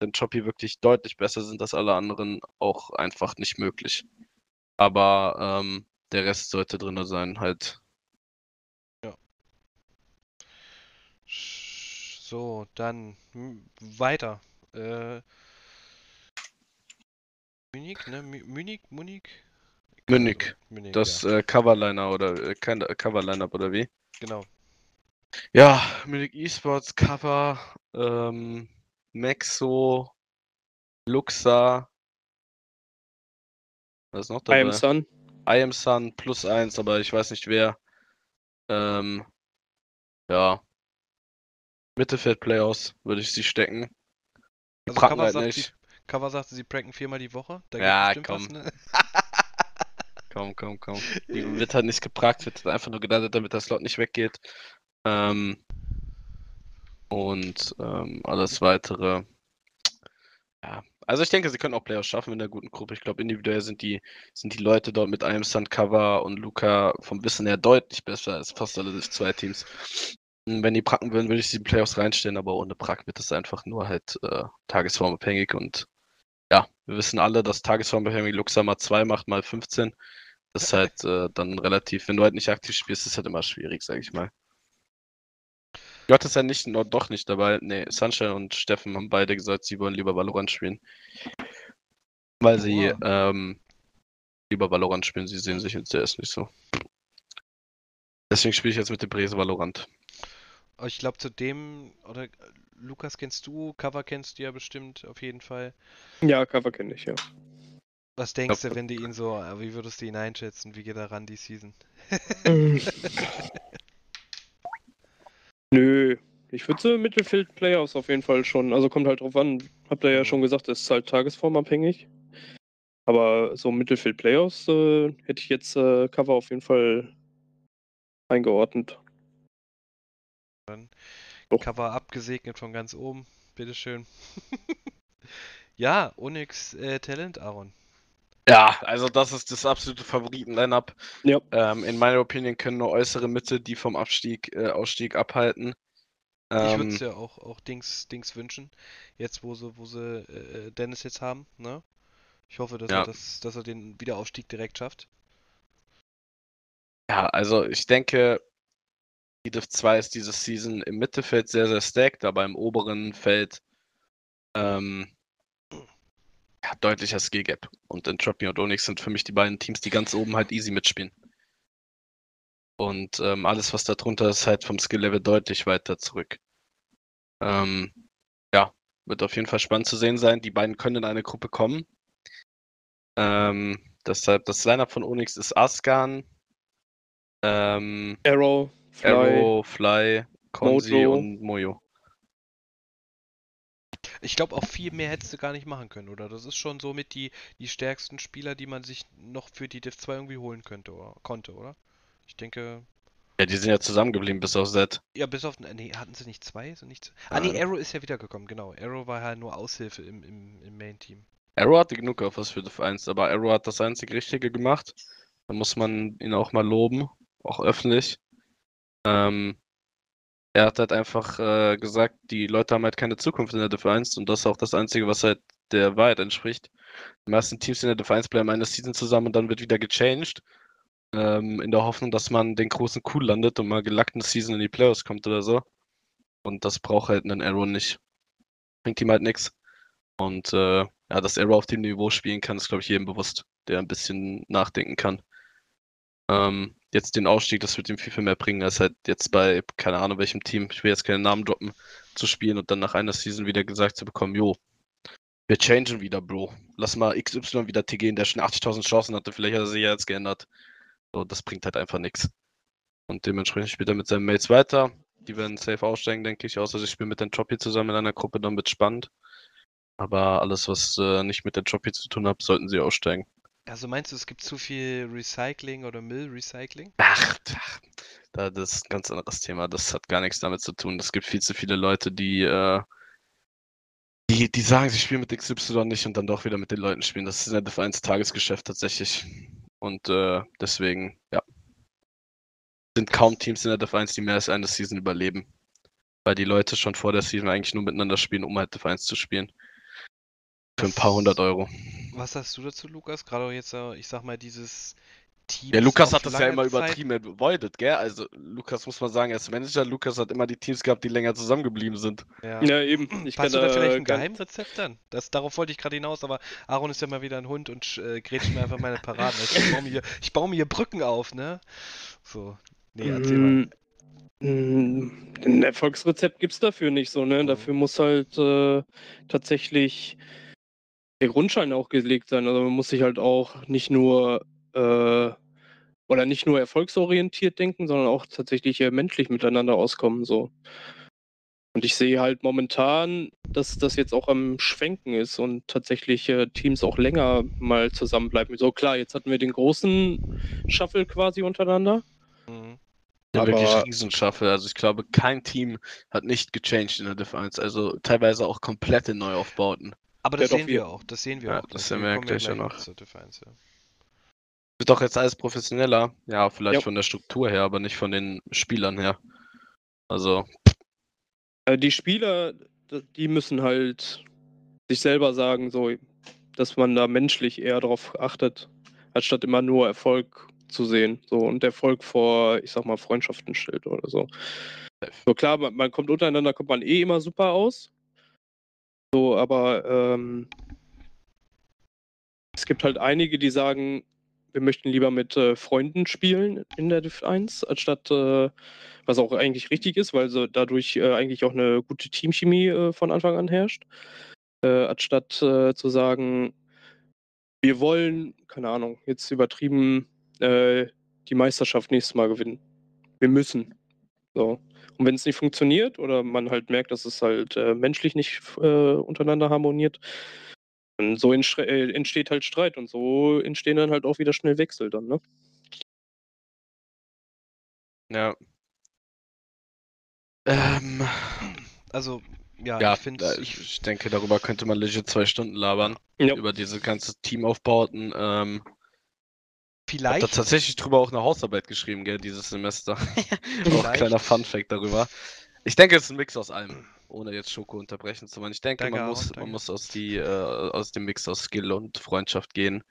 und Choppy wirklich deutlich besser sind als alle anderen, auch einfach nicht möglich. Aber ähm, der Rest sollte drin sein, halt. So, dann m- weiter. Äh, Munich, ne? Munich, Munich? Munich. Munich, Das ja. äh, Coverliner oder äh, kein äh, Coverliner oder wie? Genau. Ja, Munich Esports, Cover, ähm, Maxo, Luxa. Was ist noch dabei? I am Sun. I am Sun plus eins, aber ich weiß nicht wer. Ähm, ja. Mittelfeld-Playoffs würde ich sie stecken. Die Also Cover halt sagt, nicht. sie, Cover sagte, sie pranken viermal die Woche. Da geht Ja, komm. Was, ne? [laughs] Komm, komm, komm. [laughs] Die wird halt nicht gepragt, wird einfach nur gedatet, damit der Slot nicht weggeht. Ähm, und ähm, alles weitere. Ja, also ich denke, sie können auch Playoffs schaffen in der guten Gruppe. Ich glaube, individuell sind die, sind die Leute dort mit einem Sun Cover und Luca vom Wissen her deutlich besser als fast alle zwei Teams. Und Wenn die pracken würden, würde ich sie in die Playoffs reinstellen, aber ohne Prack wird es einfach nur halt äh, tagesformabhängig und ja, wir wissen alle, dass tagesformabhängig Luxa mal 2 macht, mal 15. Das ist [laughs] halt äh, dann relativ, wenn du halt nicht aktiv spielst, ist halt immer schwierig, sag ich mal. Gott ist ja nicht, no, doch nicht dabei. Nee, Sunshine und Steffen haben beide gesagt, sie wollen lieber Valorant spielen. Weil sie ähm, lieber Valorant spielen, sie sehen sich in CS nicht so. Deswegen spiele ich jetzt mit dem Brese Valorant. Ich glaube, zu dem, oder Lukas kennst du, Cover kennst du ja bestimmt auf jeden Fall. Ja, Cover kenne ich, ja. Was denkst du, wenn du ihn so, äh, wie würdest du ihn einschätzen? Wie geht er ran die Season? [laughs] Nö. Ich würde so Mittelfeld Playoffs auf jeden Fall schon. Also kommt halt drauf an. Habt ihr ja schon gesagt, es ist halt tagesformabhängig. Aber so Mittelfeld Playoffs äh, hätte ich jetzt äh, Cover auf jeden Fall eingeordnet. Dann Doch. Cover abgesegnet von ganz oben. Bitteschön. [laughs] ja, Onyx äh, Talent, Aaron. Ja, also das ist das absolute Favoriten-Line-Up. Ja. Ähm, in meiner Opinion können nur äußere Mitte die vom Abstieg, äh, Ausstieg abhalten. Ich würde Ähm, es ja auch, auch Dings, Dings wünschen. Jetzt, wo sie, wo sie äh, Dennis jetzt haben, ne? Ich hoffe, dass Ja. er das, dass er den Wiederaufstieg direkt schafft. Ja, also ich denke, die Div 2 ist diese Season im Mittelfeld sehr, sehr stacked, aber im oberen Feld ähm, deutlicher Skill Gap. Und Entropy und Onyx sind für mich die beiden Teams, die ganz oben halt easy mitspielen. Und ähm, alles, was da drunter ist, halt vom Skill-Level deutlich weiter zurück. Ähm, ja, Wird auf jeden Fall spannend zu sehen sein. Die beiden können in eine Gruppe kommen. Ähm, deshalb, das Lineup von Onyx ist Askan, ähm, Arrow, Fly. Arrow, Fly, Konzi und Mojo. Ich glaube, auch viel mehr hättest du gar nicht machen können, oder? Das ist schon so mit die, die stärksten Spieler, die man sich noch für die Div 2 irgendwie holen könnte, oder? Konnte, oder? Ich denke. Ja, die sind ja zusammengeblieben bis auf Z. Ja, bis auf. Nee, hatten sie nicht zwei? So nicht, ah, nee. Arrow ist ja wiedergekommen, genau. Arrow war halt nur Aushilfe im, im, im Main-Team. Arrow hatte genug auf was für Div 1, aber Arrow hat das einzig Richtige gemacht. Da muss man ihn auch mal loben, auch öffentlich. Ähm, er hat halt einfach äh, gesagt, die Leute haben halt keine Zukunft in der Div 1 und das ist auch das Einzige, was halt der Wahrheit entspricht. Die meisten Teams in der Div 1 bleiben eine Season zusammen und dann wird wieder gechanged. Ähm, in der Hoffnung, dass man den großen Coup landet und mal gelackt eine Season in die Playoffs kommt oder so. Und das braucht halt einen Arrow nicht. Bringt ihm halt nichts. Und äh, ja, dass Arrow auf dem Niveau spielen kann, ist, glaube ich, jedem bewusst, der ein bisschen nachdenken kann. Ähm, jetzt den Ausstieg, das wird ihm viel, viel mehr bringen, als halt jetzt bei, keine Ahnung, welchem Team, ich will jetzt keinen Namen droppen, zu spielen und dann nach einer Season wieder gesagt zu bekommen, jo, wir changen wieder, Bro. Lass mal XY wieder TG, der schon 80.000 Chancen hatte, vielleicht hat er sich ja jetzt geändert. So, das bringt halt einfach nichts. Und dementsprechend spielt er mit seinen Mates weiter. Die werden safe aussteigen, denke ich, außer sie spielen mit den Choppy zusammen in einer Gruppe, dann wird spannend. Aber alles, was äh, nicht mit der Choppy zu tun hat, sollten sie aussteigen. Also meinst du, es gibt zu viel Recycling oder Müllrecycling? Ach, ach, da, das ist ein ganz anderes Thema. Das hat gar nichts damit zu tun. Es gibt viel zu viele Leute, die, äh, die, die sagen, sie spielen mit XY nicht und dann doch wieder mit den Leuten spielen. Das ist in der Div 1 Tagesgeschäft tatsächlich. Und äh, deswegen, ja. Sind kaum Teams in der Div 1, die mehr als eine Season überleben. Weil die Leute schon vor der Season eigentlich nur miteinander spielen, um halt Div 1 zu spielen. Für ein paar hundert Euro. Was sagst du dazu, Lukas? Gerade jetzt, äh, ich sag mal, dieses Team. Ja, Lukas hat das ja immer übertrieben avoided, gell? Also, Lukas muss man sagen, als Manager, Lukas hat immer die Teams gehabt, die länger zusammengeblieben sind. Ja. Ja, eben. Ich Hast du da vielleicht ein Geheimrezept dann? Das, darauf wollte ich gerade hinaus, aber Aaron ist ja mal wieder ein Hund und äh, grätscht mir einfach meine Paraden. Also ich, baue mir hier, ich baue mir hier Brücken auf, ne? So. Nee, erzähl mal. Mm, mm, Ein Erfolgsrezept gibt's dafür nicht so, ne? Mhm. Dafür muss halt äh, tatsächlich der Grundschein auch gelegt sein. Also man muss sich halt auch nicht nur äh, oder nicht nur erfolgsorientiert denken, sondern auch tatsächlich äh, menschlich miteinander auskommen. So. Und ich sehe halt momentan, dass das jetzt auch am Schwenken ist und tatsächlich äh, Teams auch länger mal zusammenbleiben. So klar, jetzt hatten wir den großen Shuffle quasi untereinander. Mhm. Ja, Aber- wirklich Riesenschaffe. Also ich glaube, kein Team hat nicht gechanged in der Div 1. Also teilweise auch komplette Neuaufbauten. Aber das sehen wir- wir auch. Das sehen wir Ja, auch. das sehen wir ja gleich ja noch. Differenz, ja. Wird doch jetzt alles professioneller. Ja, vielleicht Ja. von der Struktur her, aber nicht von den Spielern her. Also, Äh, Die Spieler, die müssen halt sich selber sagen, so, dass man da menschlich eher darauf achtet, anstatt immer nur Erfolg zu sehen. So und Erfolg vor, ich sag mal, Freundschaften stellt oder so. So klar, man, man kommt untereinander, kommt man eh immer super aus. So, aber ähm, es gibt halt einige, die sagen, wir möchten lieber mit äh, Freunden spielen in der Div 1, anstatt äh, was auch eigentlich richtig ist, weil so dadurch äh, eigentlich auch eine gute Teamchemie äh, von Anfang an herrscht. Äh, anstatt äh, zu sagen, wir wollen, keine Ahnung, jetzt übertrieben die Meisterschaft nächstes Mal gewinnen. Wir müssen. So. Und wenn es nicht funktioniert oder man halt merkt, dass es halt äh, menschlich nicht äh, untereinander harmoniert, dann so äh, entsteht halt Streit und so entstehen dann halt auch wieder schnell Wechsel dann, ne? ja. Ähm, Also, ja, ja, ich finde da- ich, ich denke, darüber könnte man legit zwei Stunden labern. Ja. Über diese ganze Teamaufbauten. Ähm, Ich habe da vielleicht, tatsächlich drüber auch eine Hausarbeit geschrieben, gell, dieses Semester. [laughs] auch ein Vielleicht- kleiner Fun-Fact darüber. Ich denke, es ist ein Mix aus allem, ohne jetzt Schoko unterbrechen zu wollen. Ich denke, Danke, man, Aaron, muss, man muss aus, die, äh, aus dem Mix aus Skill und Freundschaft gehen.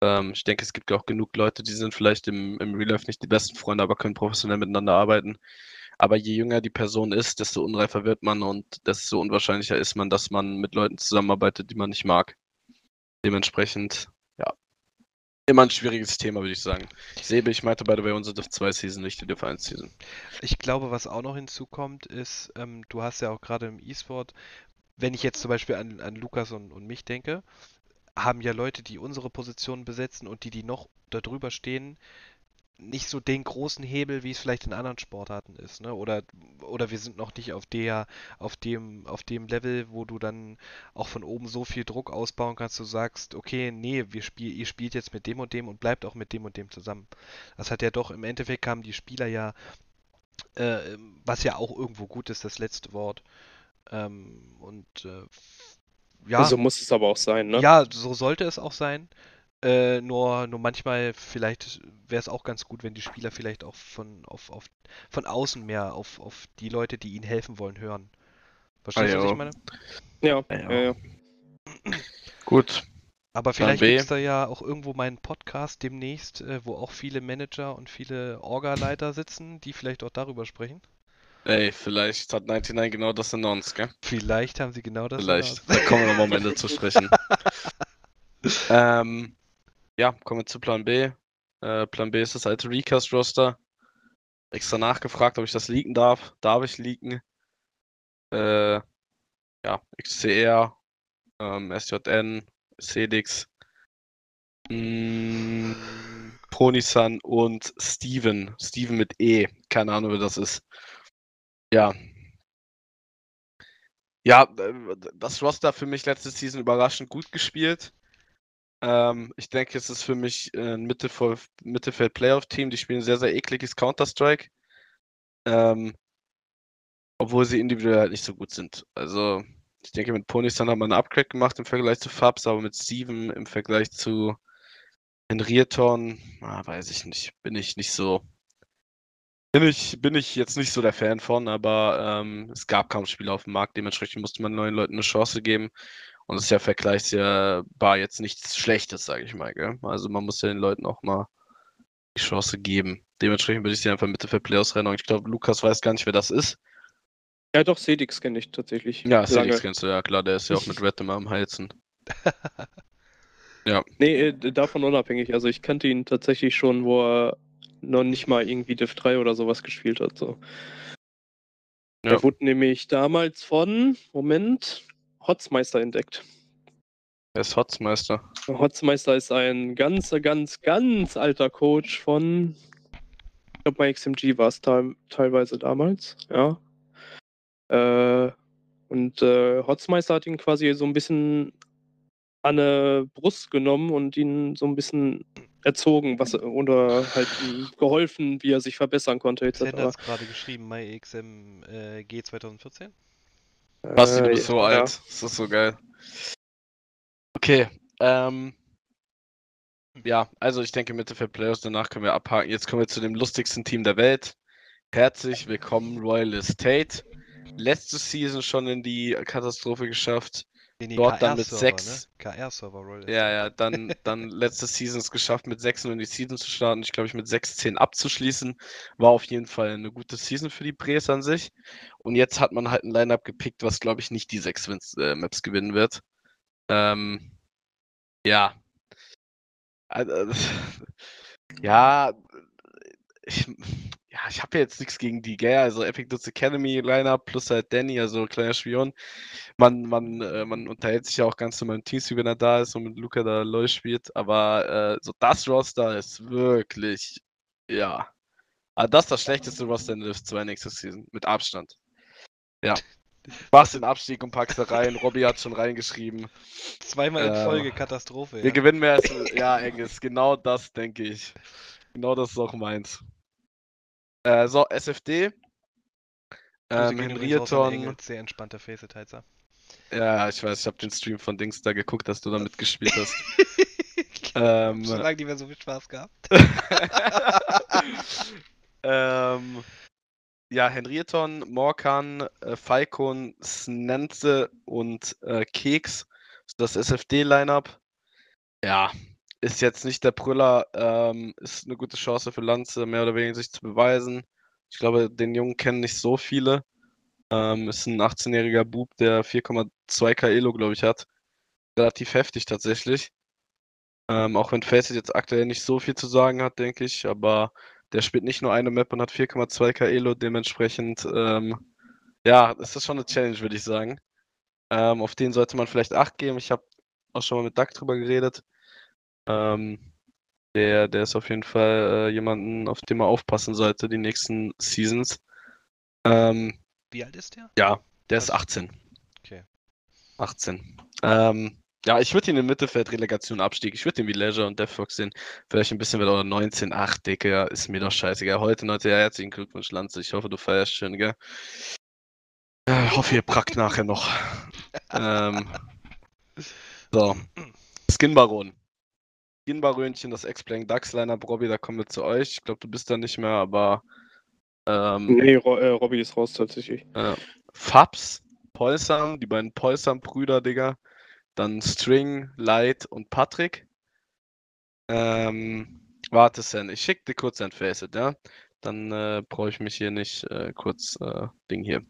Ähm, ich denke, es gibt auch genug Leute, die sind vielleicht im, im Real Life nicht die besten Freunde, aber können professionell miteinander arbeiten. Aber je jünger die Person ist, desto unreifer wird man und desto unwahrscheinlicher ist man, dass man mit Leuten zusammenarbeitet, die man nicht mag. Dementsprechend, immer ein schwieriges Thema, würde ich sagen. Sebe, ich meinte beide bei unserer Div 2 Season, nicht die Div 1 Season. ich glaube, was auch noch hinzukommt, ist, ähm, du hast ja auch gerade im E-Sport wenn ich jetzt zum Beispiel an, an Lukas und, und mich denke, haben ja Leute, die unsere Positionen besetzen und die, die noch darüber stehen, nicht so den großen Hebel, wie es vielleicht in anderen Sportarten ist, ne? Oder, oder wir sind noch nicht auf der, auf dem, auf dem Level, wo du dann auch von oben so viel Druck ausbauen kannst, du sagst, okay, nee, wir spiel, ihr spielt jetzt mit dem und dem und bleibt auch mit dem und dem zusammen. Das hat ja doch, im Endeffekt haben die Spieler ja, äh, was ja auch irgendwo gut ist, das letzte Wort. Ähm, und äh, ja. So muss es aber auch sein, ne? Ja, so sollte es auch sein. Äh, nur, nur manchmal vielleicht wäre es auch ganz gut, wenn die Spieler vielleicht auch von, auf, auf, von außen mehr auf, auf die Leute, die ihnen helfen wollen, hören. Verstehst du, Ah, was ja. ich meine? Ja, Ja. ja, ja. Gut. Aber vielleicht gibt es da ja auch irgendwo meinen Podcast demnächst, äh, wo auch viele Manager und viele Orga-Leiter sitzen, die vielleicht auch darüber sprechen. Ey, vielleicht hat 99 genau das announced, gell? Vielleicht haben sie genau das. Vielleicht. erwartet. Da kommen wir nochmal am Ende zu sprechen. [laughs] ähm, ja, kommen wir zu Plan B. Äh, Plan B ist das alte Recast-Roster. Extra nachgefragt, ob ich das leaken darf. Darf ich leaken? Äh, ja, XCR, ähm, SJN, Cedix, mm, Ponysan und Steven. Steven mit E. Keine Ahnung, wer das ist. Ja. Ja, äh, das Roster für mich letzte Season überraschend gut gespielt. Ähm, ich denke, es ist für mich äh, ein Mittelfeld- Mittelfeld-Playoff-Team. Die spielen sehr, sehr ekliges Counter-Strike. Ähm, obwohl sie individuell halt nicht so gut sind. Also, ich denke, mit Ponysan hat man ein Upgrade gemacht im Vergleich zu Fabs, aber mit Steven im Vergleich zu Henrieton, ah, weiß ich nicht. Bin ich nicht so. Bin ich, bin ich jetzt nicht so der Fan von, aber ähm, es gab kaum Spieler auf dem Markt, dementsprechend musste man neuen Leuten eine Chance geben. Und es ist ja vergleichsbar jetzt nichts Schlechtes, sage ich mal. Gell? Also man muss ja den Leuten auch mal die Chance geben. Dementsprechend würde ich sie einfach Mitte für Playoffs rennen. Und ich glaube, Lukas weiß gar nicht, wer das ist. Ja, doch, Sedix kenne ich tatsächlich. Ja. Celtics kennst du, ja klar, der ist ja auch mit Red immer am Heizen. [laughs] Nee, äh, davon unabhängig. Also ich kannte ihn tatsächlich schon, wo er noch nicht mal irgendwie Div 3 oder sowas gespielt hat. So. Ja. Er wurde nämlich damals von, Moment, Hotzmeister entdeckt. Er ist Hotzmeister. Hotzmeister ist ein ganz, ganz, ganz alter Coach von, ich glaube, bei XMG war es teil, teilweise damals, ja. Äh, und äh, Hotzmeister hat ihn quasi so ein bisschen an eine Brust genommen und ihn so ein bisschen erzogen, was oder halt ihm geholfen, wie er sich verbessern konnte, etc. Sender hat es gerade geschrieben, MyXM äh, G 2014. Basti, du Äh, bist so ja. alt. Das ist so geil. Okay. Ähm, ja, also ich denke Mitte für Playoffs, danach können wir abhaken. Jetzt kommen wir zu dem lustigsten Team der Welt. Herzlich willkommen, Royal Estate. Letzte Season schon in die Katastrophe geschafft. Nee, nee, Dort dann mit KR-Server, sechs- Ne? KR-Server Royal Ja, ja, dann, dann letzte Season es geschafft, mit 6 nur in die Season zu starten. Ich glaube, ich mit 6-10 abzuschließen. War auf jeden Fall eine gute Season für die Brees an sich. Und jetzt hat man halt ein Lineup gepickt, was, glaube ich, nicht die 6 Wins, äh, Maps gewinnen wird. Ähm, ja. Also, [laughs] ja, ich, ja, ich habe ja jetzt nichts gegen die, gell? Also Epic Dudes Academy Lineup plus halt Danny, also kleiner Spion. Man, man, äh, man unterhält sich ja auch ganz normal im Teamspeak, wenn er da ist und mit Luca da LoL spielt. Aber äh, so das Roster ist wirklich, ja. Aber das ist das schlechteste Roster in Liv 2 nächste Season. Mit Abstand. Ja. [laughs] Machst den Abstieg und packst da rein. Robby hat schon reingeschrieben. Zweimal in Äh, Folge Katastrophe. Wir Ja. gewinnen mehr als. Ja, Engels, genau das denke ich. Genau das ist auch meins. Äh, so, SFD. Ähm, Henrieton. Sehr entspannter Facetizer. Ja, ich weiß, ich habe den Stream von Dings da geguckt, dass du da mitgespielt hast. [laughs] ähm, Schon lange nicht mehr so viel Spaß gehabt. [laughs] [laughs] ähm, ja, Henrieton, Morkan, äh, Falcon, Snenze und äh, Keks. Das SFD-Lineup. Ja, ist jetzt nicht der Brüller. Ähm, ist eine gute Chance für Lanze, mehr oder weniger sich zu beweisen. Ich glaube, den Jungen kennen nicht so viele. Ähm, ist ein 18-jähriger Bub, der 4,2k Elo, glaube ich, hat. Relativ heftig tatsächlich. Ähm, auch wenn Faceit jetzt aktuell nicht so viel zu sagen hat, denke ich, aber der spielt nicht nur eine Map und hat 4,2k Elo, dementsprechend, ähm, ja, ist das schon eine Challenge, würde ich sagen. Ähm, auf den sollte man vielleicht Acht geben. Ich habe auch schon mal mit Doug drüber geredet. Ähm, der, der ist auf jeden Fall äh, jemanden, auf den man aufpassen sollte, die nächsten Seasons. Ähm, Wie alt ist der? ja, der ist Also- 18. Okay. 18. Ähm, ja, ich würde ihn im Mittelfeld Relegation Abstieg. Ich würde ihn wie Leisure und Deathfox sehen. Vielleicht ein bisschen wieder oder 19. Ach, Dicke, ist mir doch scheißegal. Heute 19. Ja, herzlichen Glückwunsch, Lanze. Ich hoffe, du feierst schön, gell? Äh, hoffe, ihr prackt nachher noch. [laughs] ähm, so. Skinbaron. Skinbarönchen, das X-Playing Lineup, Robby, da kommen wir zu euch. Ich glaube, du bist da nicht mehr, aber ähm, Nee, Ro äh, Robby ist raus tatsächlich. äh, Fabs, Polsam, die beiden Polsam-Brüder, Digga. Dann String, Light und Patrick. Ähm, warte, Sen, ich schick dir kurz ein Facet, ja? Dann äh, brauche ich mich hier nicht äh, kurz äh, Ding hier.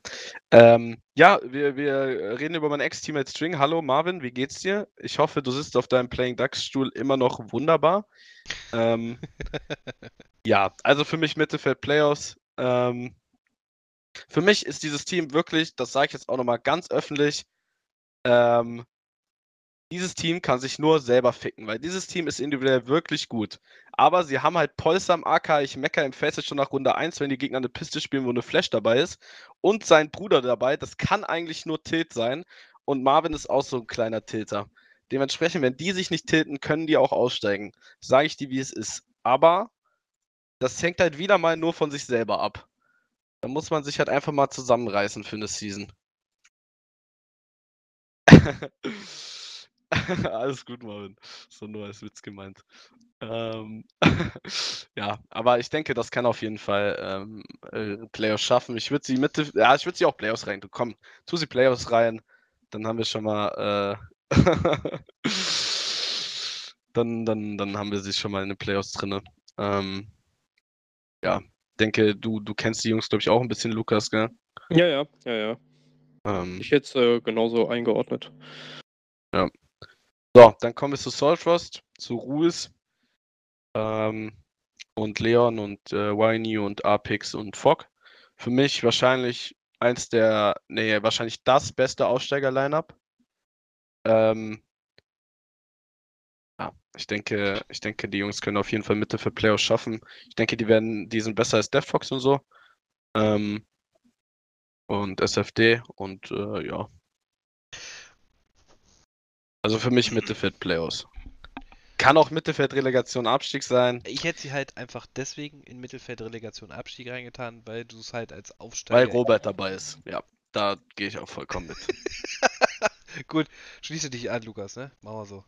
Ähm, ja, wir, wir reden über mein Ex-Teammate String. Hallo Marvin, wie geht's dir? Ich hoffe, du sitzt auf deinem Playing Ducks-Stuhl immer noch wunderbar. Ähm, [laughs] ja, also für mich Mittelfeld Playoffs. Ähm, für mich ist dieses Team wirklich, das sage ich jetzt auch nochmal ganz öffentlich, ähm, dieses Team kann sich nur selber ficken, weil dieses Team ist individuell wirklich gut. Aber sie haben halt Polster am AK, ich mecker im Face schon nach Runde 1, wenn die Gegner eine Piste spielen, wo eine Flash dabei ist. Und sein Bruder dabei, das kann eigentlich nur Tilt sein. Und Marvin ist auch so ein kleiner Tilter. Dementsprechend, wenn die sich nicht tilten, können die auch aussteigen. Sage ich dir, wie es ist. Aber das hängt halt wieder mal nur von sich selber ab. Da muss man sich halt einfach mal zusammenreißen für eine Season. [laughs] [laughs] Alles gut, Marvin. So nur als Witz gemeint. Ähm, [laughs] ja, aber ich denke, das kann auf jeden Fall ähm, äh, Playoffs schaffen. Ich würde sie Mitte, ja, ich würde sie auch Playoffs rein. Komm, tu sie Playoffs rein, dann haben wir schon mal, äh, [laughs] dann, dann, dann haben wir sie schon mal in den Playoffs drinne. Ähm, ja, denke, du, du kennst die Jungs, glaube ich, auch ein bisschen, Lukas, gell? Ja, ja, ja, ja. Ähm, Ich hätte es äh, genauso eingeordnet. So, dann kommen wir zu Solfrost, zu Rules ähm, und Leon und äh, Winey und Apix und Fogg. Für mich wahrscheinlich eins der, nee, wahrscheinlich das beste Aussteiger-Lineup. Ähm, ich denke, ich denke, die Jungs können auf jeden Fall Mitte für Playoffs schaffen. Ich denke, die werden, die sind besser als Deathfox und so. Ähm, und SFD und äh, ja. Also für mich Mittelfeld Playoffs. Kann auch Mittelfeld Relegation Abstieg sein, Ich hätte sie halt einfach deswegen in Mittelfeld Relegation Abstieg reingetan, weil du es halt als Aufsteiger. weil Robert dabei ist. Ja, da gehe ich auch vollkommen mit. [laughs] Gut, schließe dich an, Lukas, ne? Machen wir so.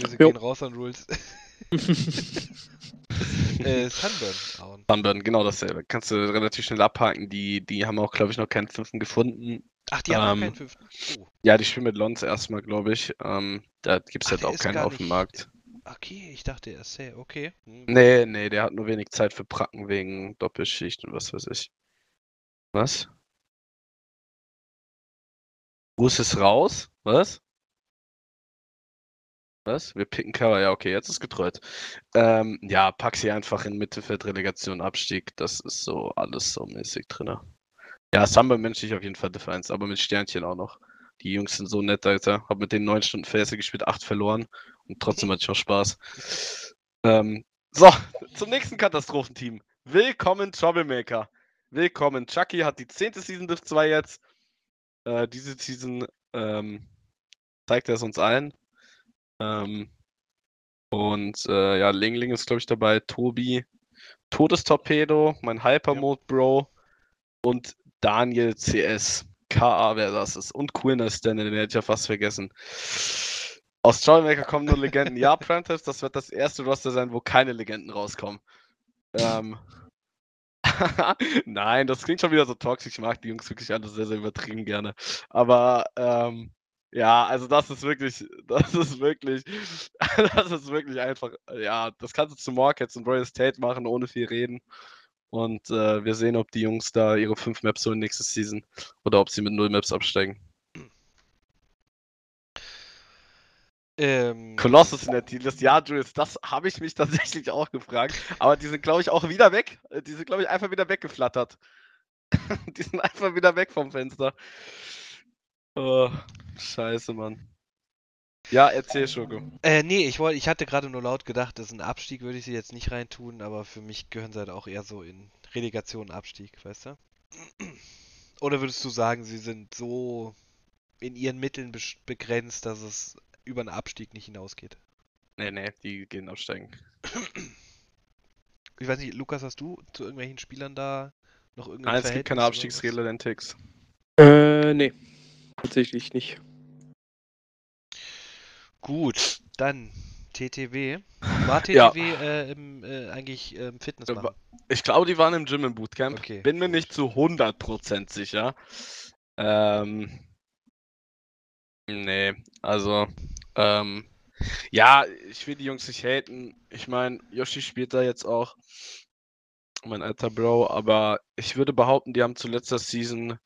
Grüße gehen raus an Rules. [laughs] äh, Sunburn. Sunburn, genau dasselbe. Kannst du relativ schnell abhaken. Die, die haben auch, glaube ich, noch keinen fünften gefunden. Ach, die haben Ähm, keinen fünften. Oh, Ja, die spielen mit Lons erstmal, glaube ich. Ähm, da gibt es halt auch keinen auf dem Markt. okay, ich dachte, er ist sehr okay. Hm, Nee, nee, der hat nur wenig Zeit für Pracken wegen Doppelschicht und was weiß ich. Was? Bruce ist raus? Was? Was? Wir picken Cover. Ja, okay, jetzt ist getreut. Ähm, ja, pack sie einfach in Mittelfeld, Relegation, Abstieg. Das ist so alles so mäßig drin. Ja, Samba menschlich auf jeden Fall Differenz, aber mit Sternchen auch noch. Die Jungs sind so nett, Alter. Hab mit denen neun Stunden Face gespielt, acht verloren und trotzdem hatte ich noch Spaß. Ähm, so, zum nächsten Katastrophenteam. Willkommen, Troublemaker. Willkommen. Chucky hat die zehnte Season Div 2 jetzt. Äh, diese Season ähm, zeigt er es uns allen. Ähm, und äh, ja, Ling ist, glaube ich, dabei. Tobi, Todestorpedo, mein Hypermode Bro und Daniel CS. KA, wer das ist. Und Coolness, denn den hätte ich ja fast vergessen. Aus Troublemaker kommen nur Legenden. Ja, Prentice, das wird das erste Roster sein, wo keine Legenden rauskommen. Ähm. [laughs] Nein, das klingt schon wieder so toxisch. Ich mag die Jungs wirklich alle sehr, sehr übertrieben gerne. Aber ähm, ja, also das ist wirklich, [laughs] das ist wirklich, [laughs] das ist wirklich einfach, ja, das kannst du zu Morcats und Royal State machen, ohne viel reden. Und äh, wir sehen, ob die Jungs da ihre fünf Maps holen nächste Season oder ob sie mit null Maps absteigen. Ähm, Colossus in der T-List, ja, Julius, das habe ich mich tatsächlich auch gefragt. Aber die sind, glaube ich, auch wieder weg. Äh, Die sind, glaube ich, einfach wieder weggeflattert. [laughs] die sind einfach wieder weg vom Fenster. Oh, scheiße, Mann. Ja, erzähl, Schoko. Äh, nee, ich wollte, ich hatte gerade nur laut gedacht, das ist ein Abstieg, würde ich sie jetzt nicht reintun, aber für mich gehören sie halt auch eher so in Relegation, Abstieg, weißt du? Oder würdest du sagen, sie sind so in ihren Mitteln besch- begrenzt, dass es über einen Abstieg nicht hinausgeht? Nee, nee, die gehen absteigen. Ich weiß nicht, Lukas, hast du zu irgendwelchen Spielern da noch irgendein Nein, es gibt keine was? abstiegsrelevanten Ticks. Äh, nee. Tatsächlich nicht. Gut, dann TTW. War [laughs] Ja. TTW äh, im, äh, eigentlich ähm, Fitness Äh, machen? Ich glaube, die waren im Gym im Bootcamp. Okay. Bin mir nicht zu 100% sicher. Ähm. Nee, also. Ähm. Ja, ich will die Jungs nicht haten. Ich meine, Yoshi spielt da jetzt auch. Mein alter Bro, aber ich würde behaupten, die haben zu letzter Season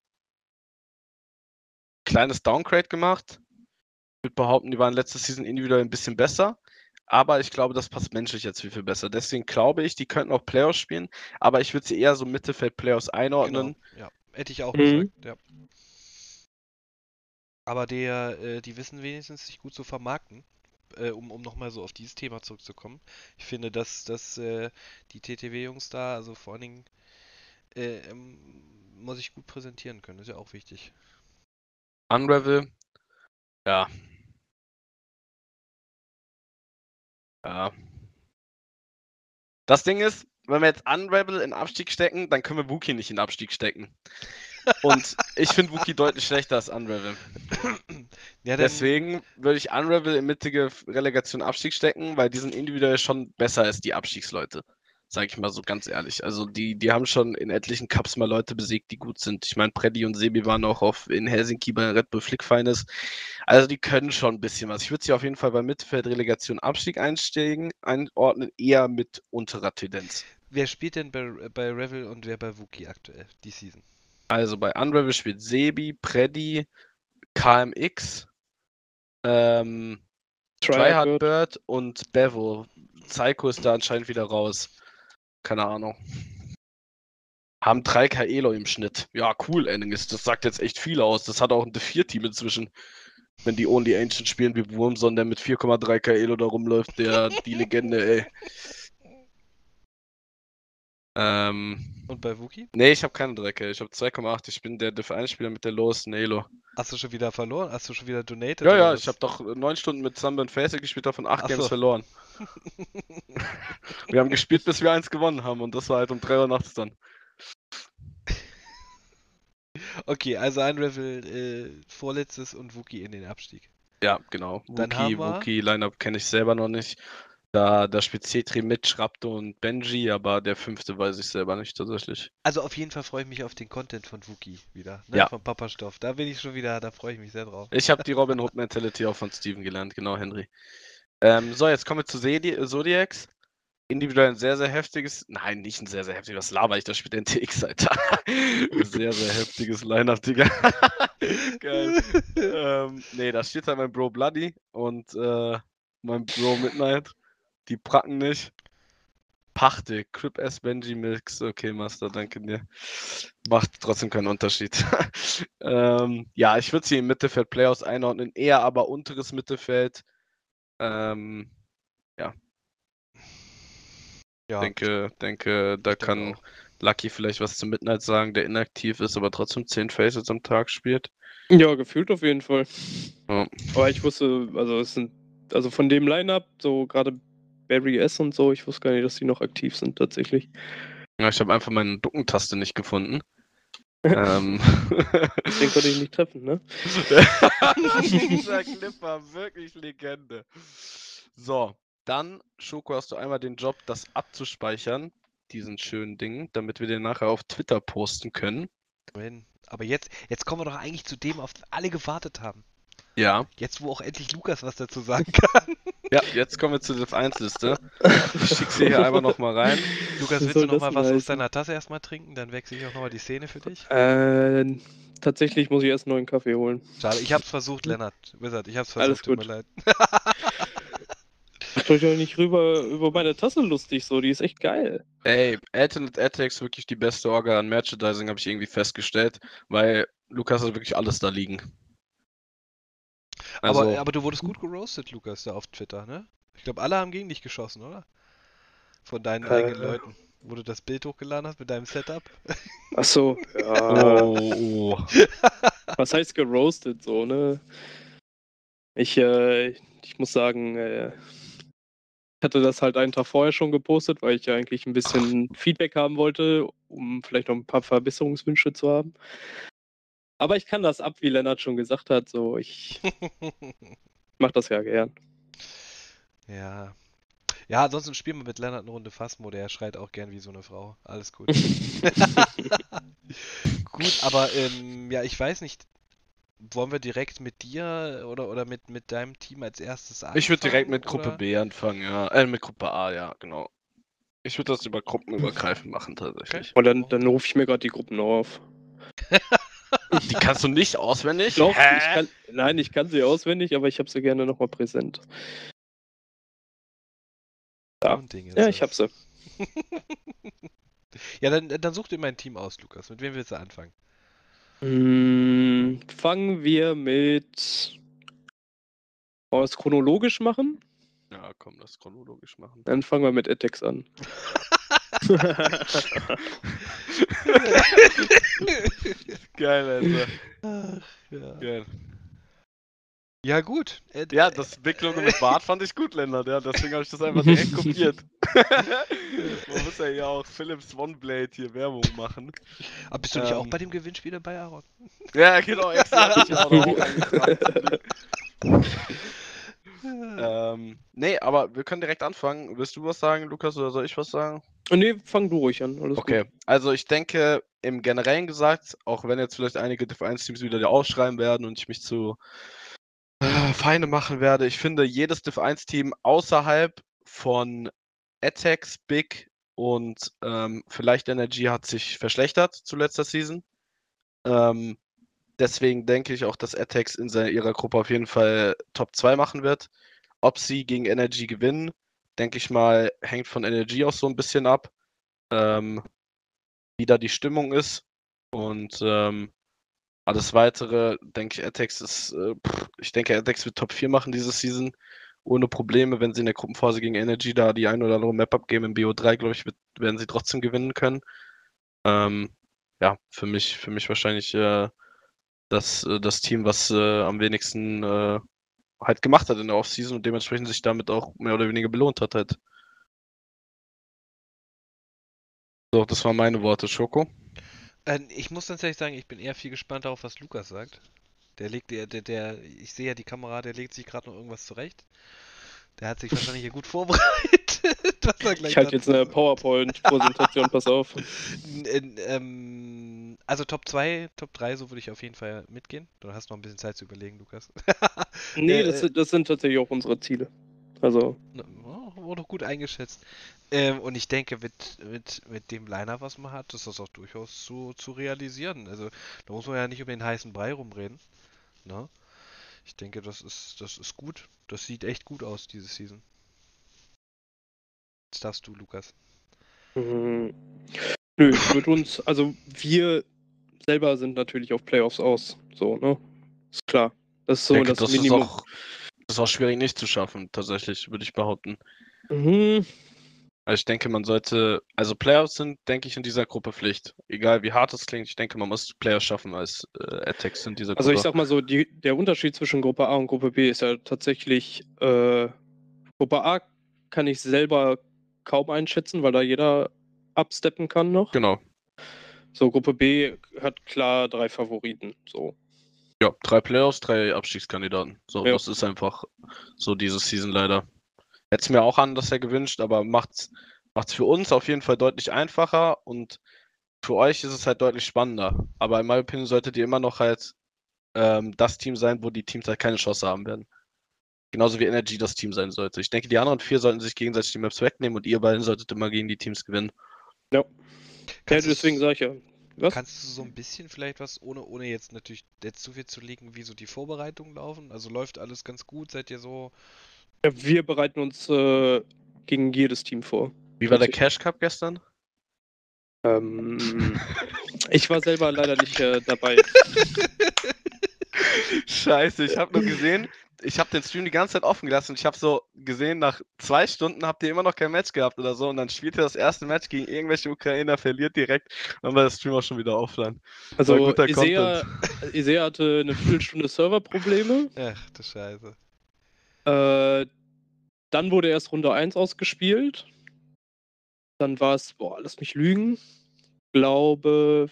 kleines Downgrade gemacht. Würde behaupten, die waren letzte Season individuell ein bisschen besser. Aber ich glaube, das passt menschlich jetzt viel, viel besser. Deswegen glaube ich, die könnten auch Playoffs spielen. Aber ich würde sie eher so Mittelfeld-Playoffs einordnen. Genau, ja. Hätte ich auch Mhm. gesagt, ja. Aber der, äh, die wissen wenigstens sich gut zu vermarkten, äh, um, um nochmal so auf dieses Thema zurückzukommen. Ich finde, dass, dass äh, die TTW-Jungs da, also vor allen Dingen, äh, ähm, muss ich gut präsentieren können, ist ja auch wichtig. Unravel. Ja. Ja. Das Ding ist, wenn wir jetzt Unravel in Abstieg stecken, dann können wir Wookie nicht in Abstieg stecken. Und ich finde Wookie [laughs] deutlich schlechter als Unravel. Ja, Deswegen würde ich Unravel in mittige Relegation Abstieg stecken, weil die sind individuell schon besser als die Abstiegsleute. Sag ich mal so ganz ehrlich. Also die, die haben schon in etlichen Cups mal Leute besiegt, die gut sind. Ich meine, Preddy und Sebi waren auch auf, in Helsinki bei Red Bull Flick Finals. Also die können schon ein bisschen was. Ich würde sie auf jeden Fall bei Mittelfeld Relegation Abstieg einsteigen, einordnen, eher mit unterer Tendenz. wer spielt denn bei, bei Revel und wer bei Wookie aktuell, die Season? Also bei Unravel spielt Sebi, Preddy, KMX, ähm, Tryhard Bird und Bevo. Psycho ist da anscheinend wieder raus. Keine Ahnung. Haben 3k Elo im Schnitt. Ja, cool, Ennis. Das sagt jetzt echt viel aus. Das hat auch ein D4-Team inzwischen. Wenn die Only Ancient spielen wie Wurmson, der mit 4,3k Elo da rumläuft, der die Legende, ey. Ähm. Und bei Wookie? Nee, ich habe keine 3k. Ich habe 2,8. Ich bin der Div 1-Spieler mit der lowsten Elo. Hast du schon wieder verloren? Hast du schon wieder donated? Ja, ja, was? ich habe doch neun Stunden mit Sunburn Facing gespielt, davon acht Ach Games so. verloren. [laughs] Wir haben gespielt, bis wir eins gewonnen haben und das war halt um 3 Uhr nachts dann. Okay, also Unravel äh, vorletztes und Wookie in den Abstieg. Ja, genau. Dann Wookie, wir- Wookie Lineup kenne ich selber noch nicht. Da, da spielt Cetri mit, Schrapto und Benji, aber der fünfte weiß ich selber nicht tatsächlich. Also auf jeden Fall freue ich mich auf den Content von Wookie wieder, ne? Ja. Von Papa Stoff. Da bin ich schon wieder, da freue ich mich sehr drauf. Ich habe die Robin Hood Mentality auch von Steven gelernt, genau, Henry. Ähm, so, jetzt kommen wir zu Zedi- Zodiacs. Individuell ein sehr, sehr heftiges, nein, nicht ein sehr, sehr heftiges, was laber ich, da spielt NTX, Alter. [laughs] sehr, sehr heftiges Line-Up, Digga. [laughs] Geil. ähm, nee, da steht halt mein Bro Bloody und äh, mein Bro Midnight. Die pracken nicht. Pachte, Crip S Benji Milks, okay, Master, danke dir. Macht trotzdem keinen Unterschied. [laughs] ähm, ja, ich würde sie im Mittelfeld Playoffs einordnen, eher aber unteres Mittelfeld. Ähm, Ja, denke, denke, da ich denke kann auch. Lucky vielleicht was zu Midnight sagen, der inaktiv ist, aber trotzdem 10 Faces am Tag spielt. Ja, gefühlt auf jeden Fall. Ja. Aber ich wusste, also es sind, also von dem Line-Up, so gerade Barry S und so, ich wusste gar nicht, dass die noch aktiv sind tatsächlich. Ja, ich habe einfach meine Duckentaste nicht gefunden. Ähm. Den konnte ich nicht treffen, ne? Dieser Clip war wirklich Legende. So, dann, Schoko, hast du einmal den Job, das abzuspeichern, diesen schönen Ding, damit wir den nachher auf Twitter posten können. Aber jetzt, jetzt kommen wir doch eigentlich zu dem, auf das alle gewartet haben. Ja. Jetzt, wo auch endlich Lukas was dazu sagen kann. Ja, jetzt kommen wir zur Div 1 Liste. Ich schicke sie hier einmal nochmal rein. Lukas, willst du noch mal das was aus deiner Tasse erstmal trinken? Dann wechsle ich auch nochmal die Szene für dich. Äh, tatsächlich muss ich erst einen neuen Kaffee holen. Schade, ich hab's versucht, Lennart. Wizard, ich hab's versucht, Alles tut gut. mir leid. Macht euch doch nicht rüber über meine Tasse lustig, so, die ist echt geil. Ey, Alternate Attacks wirklich die beste Orga an Merchandising, habe ich irgendwie festgestellt, weil Lukas hat wirklich alles da liegen. Also, aber, aber du wurdest gut geroastet, Lukas, da auf Twitter, ne? Ich glaube, alle haben gegen dich geschossen, oder? Von deinen Äh. eigenen Leuten. Wo du das Bild hochgeladen hast mit deinem Setup. Ach so, ja. [laughs] oh, oh. Was heißt geroastet so, ne? Ich, äh, ich muss sagen, äh, ich hatte das halt einen Tag vorher schon gepostet, weil ich ja eigentlich ein bisschen Feedback haben wollte, um vielleicht noch ein paar Verbesserungswünsche zu haben. Aber ich kann das ab, wie Lennart schon gesagt hat, so ich [laughs] mach das ja gern. ja. Ja, ansonsten spielen wir mit Lennart eine Runde Phasmo, der schreit auch gern wie so eine Frau. Alles gut. [laughs] Gut, aber ähm, ja, ich weiß nicht. Wollen wir direkt mit dir oder, oder mit, mit deinem Team als erstes anfangen? Ich würde direkt mit Gruppe oder? B anfangen, ja. Äh, mit Gruppe A, ja, genau. Ich würde das über gruppenübergreifend machen, tatsächlich. Und dann, dann rufe ich mir gerade die Gruppen noch auf. [laughs] Die kannst du nicht auswendig? Doch, ich kann, nein, ich kann sie auswendig, aber ich habe sie gerne nochmal präsent. Ja. Ja, ich hab sie. [laughs] Ja, dann, dann such dir mein Team aus, Lukas. Mit wem willst du anfangen? Mm, fangen wir mit. Wollen wir es chronologisch machen? Ja, komm, lass chronologisch machen. Dann fangen wir mit Attacks an. [laughs] Geil, Alter. Ach, ja. Geil. ja, gut. Äh, Ja, das Big Logo mit Bart fand ich gut, Lennart. Ja, deswegen habe ich das einfach direkt [laughs] kopiert. [laughs] Man muss ja hier auch Philips OneBlade hier Werbung machen. Aber Ah, bist du nicht auch ähm, bei dem Gewinnspiel dabei, Aaron? Ja, genau, extra. ich auch noch [laughs] eingetragen. Ähm, nee, aber wir können direkt anfangen. Willst du was sagen, Lukas, oder soll ich was sagen? nee, fang du ruhig an. Alles Okay, also ich denke, im Generellen gesagt, auch wenn jetzt vielleicht einige Div 1 Teams wieder dir ausschreiben werden und ich mich zu äh, Feinde machen werde, ich finde, jedes Div 1 Team außerhalb von Attacks, Big und ähm, vielleicht Energy hat sich verschlechtert zu letzter Season. Ähm, deswegen denke ich auch, dass Attacks in seiner, ihrer Gruppe auf jeden Fall Top 2 machen wird. Ob sie gegen Energy gewinnen, denke ich mal, hängt von Energy auch so ein bisschen ab, ähm, wie da die Stimmung ist. Und ähm, alles weitere, denke ich, Attacks ist, äh, ich denke, Attacks wird Top 4 machen diese Season. Ohne Probleme, wenn sie in der Gruppenphase gegen Energy da die ein oder andere Map abgeben im BO3, glaube ich, wird, werden sie trotzdem gewinnen können. Ähm, ja, für mich, für mich wahrscheinlich äh, das, äh, das Team, was äh, am wenigsten äh, halt gemacht hat in der Offseason und dementsprechend sich damit auch mehr oder weniger belohnt hat halt. So, das waren meine Worte, Schoko. Äh, ich muss tatsächlich sagen, ich bin eher viel gespannt darauf, was Lukas sagt. Der legt, der, der, der, ich sehe ja die Kamera, der legt sich gerade noch irgendwas zurecht. Der hat sich wahrscheinlich hier gut [laughs] vorbereitet. [laughs] Ich halte jetzt eine. PowerPoint-Präsentation, [laughs] pass auf. N- n- ähm, also Top 2, Top 3, so würde ich auf jeden Fall mitgehen. Du hast noch ein bisschen Zeit zu überlegen, Lukas. [laughs] Nee, Äh, das, sind- das sind tatsächlich auch unsere Ziele. Also, Oh, wurde gut eingeschätzt. Ähm, und ich denke, mit, mit, mit dem Liner, was man hat, ist das auch durchaus zu, zu realisieren. Also da muss man ja nicht um den heißen Brei rumreden. Ne? Ich denke, das ist, das ist gut. Das sieht echt gut aus, diese Season. Jetzt darfst du, Lukas. mm, nö, würde uns, also wir selber sind natürlich auf Playoffs aus. So, ne? Ist klar. Das ist so denke, das, das, Minimum. ist auch, das ist auch schwierig nicht zu schaffen, tatsächlich, würde ich behaupten. Mhm. Also ich denke, man sollte, also Playoffs sind, denke ich, in dieser Gruppe Pflicht. Egal wie hart es klingt, ich denke, man muss Playoffs schaffen als äh, Attacks in dieser Also Gruppe. ich sag mal so, die, der Unterschied zwischen Gruppe A und Gruppe B ist ja tatsächlich, äh, Gruppe A kann ich selber kaum einschätzen, weil da jeder absteppen kann noch. Genau. So, Gruppe B hat klar drei Favoriten. So. Ja, drei Playoffs, drei Abstiegskandidaten. So, Ja. das ist einfach so diese Season leider. Hätte es mir auch anders ja gewünscht, aber macht's, macht's für uns auf jeden Fall deutlich einfacher und für euch ist es halt deutlich spannender. Aber in meiner Opinion solltet ihr immer noch halt ähm, das Team sein, wo die Teams halt keine Chance haben werden. Genauso wie Energy das Team sein sollte. Ich denke, die anderen vier sollten sich gegenseitig die Maps wegnehmen und ihr beiden solltet immer gegen die Teams gewinnen. Ja, Kannst du- deswegen sage ich ja. Was? Kannst du so ein bisschen vielleicht was, ohne, ohne jetzt natürlich jetzt zu viel zu legen, wie so die Vorbereitungen laufen? Also läuft alles ganz gut? Seid ihr so. Ja, Wir bereiten uns äh, gegen jedes Team vor. Wie war der Cash Cup gestern? Ähm, [laughs] ich war selber leider nicht äh, dabei. [laughs] Scheiße, ich habe nur gesehen, ich hab den Stream die ganze Zeit offen gelassen und ich habe so gesehen, nach zwei Stunden habt ihr immer noch kein Match gehabt oder so und dann spielt ihr das erste Match gegen irgendwelche Ukrainer, verliert direkt, dann war der Stream auch schon wieder offline. Also War guter Isea, [laughs] Isea hatte eine Viertelstunde Serverprobleme. Ach, du Scheiße. Äh, dann wurde erst Runde 1 ausgespielt. Dann war es, boah, lass mich lügen. Glaube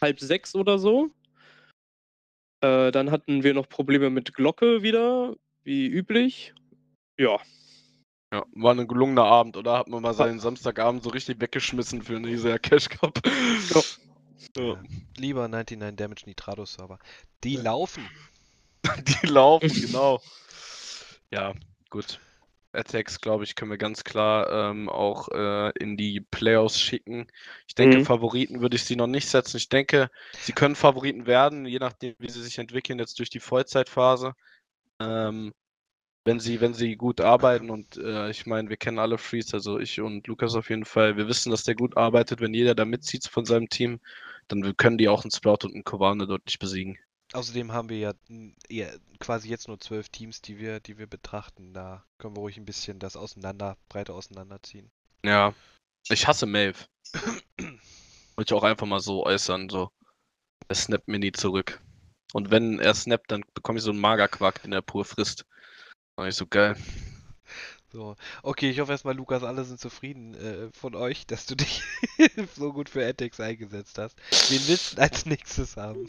halb sechs oder so. Äh, dann hatten wir noch Probleme mit Glocke wieder, wie üblich. Ja, Ja, war ein gelungener Abend, oder? Hat man mal seinen Samstagabend so richtig weggeschmissen für einen Isea Cash Cup. Ja. [laughs] Ja. Lieber 99 Damage Nitrado Server. Die laufen. [laughs] Die laufen, genau. Ja, gut. Attacks, glaube ich, können wir ganz klar ähm, auch äh, in die Playoffs schicken. Ich denke, Mhm. Favoriten würde ich sie noch nicht setzen. Ich denke, sie können Favoriten werden, je nachdem, wie sie sich entwickeln jetzt durch die Vollzeitphase. Ähm, wenn sie, wenn sie gut arbeiten und äh, ich meine, wir kennen alle Freeze, also ich und Lukas auf jeden Fall. Wir wissen, dass der gut arbeitet. Wenn jeder da mitzieht von seinem Team, dann können die auch einen Sprout und einen Kovane deutlich besiegen. Außerdem haben wir ja eher quasi jetzt nur zwölf Teams, die wir, die wir betrachten. Da können wir ruhig ein bisschen das auseinander, breiter auseinanderziehen. Ja, ich hasse Maeve. Wollte ich auch einfach mal so äußern, so. Er snappt mir nie zurück. Und wenn er snappt, dann bekomme ich so einen Magerquark, den er pur frisst. War nicht so geil. So, okay, ich hoffe erstmal, Lukas, alle sind zufrieden äh, von euch, [laughs] dass du dich [laughs] so gut für Ethics eingesetzt hast. Wen willst du denn als nächstes haben?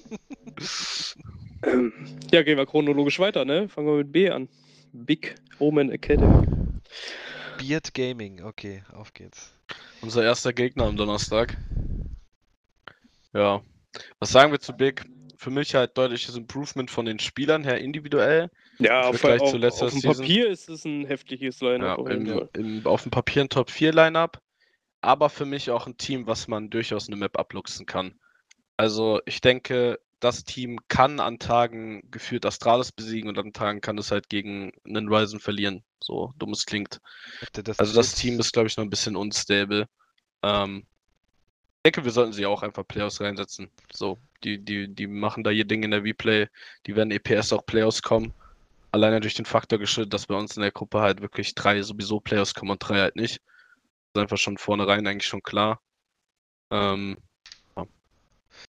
Ähm, ja, gehen wir chronologisch weiter, ne? Fangen wir mit B an. Big Omen Academy. Beard Gaming, okay, auf geht's. Unser erster Gegner am Donnerstag. Ja. Was sagen wir zu Big? Für mich halt deutliches Improvement von den Spielern her individuell. Ja, auf, Vergleich auf, zu letzter auf dem Season. Papier ist es ein heftiges Ja, Line-Up. auf jeden im, im, auf dem Papier ein Top 4 Lineup, aber für mich auch ein Team, was man durchaus eine Map abluchsen kann. Also ich denke, das Team kann an Tagen geführt Astralis besiegen und an Tagen kann es halt gegen einen Ryzen verlieren. So dumm es klingt. Das Also das Team ist, glaube ich, noch ein bisschen unstable. Ähm, ich denke, wir sollten sie auch einfach Playoffs reinsetzen. So, die, die, die machen da ihr Ding in der Replay. Die werden EPS auch Playoffs kommen. Alleine durch den Faktor geschuldet, dass bei uns in der Gruppe halt wirklich drei sowieso Playoffs kommen und drei halt nicht. Das ist einfach schon vornherein eigentlich schon klar. Ähm, ja.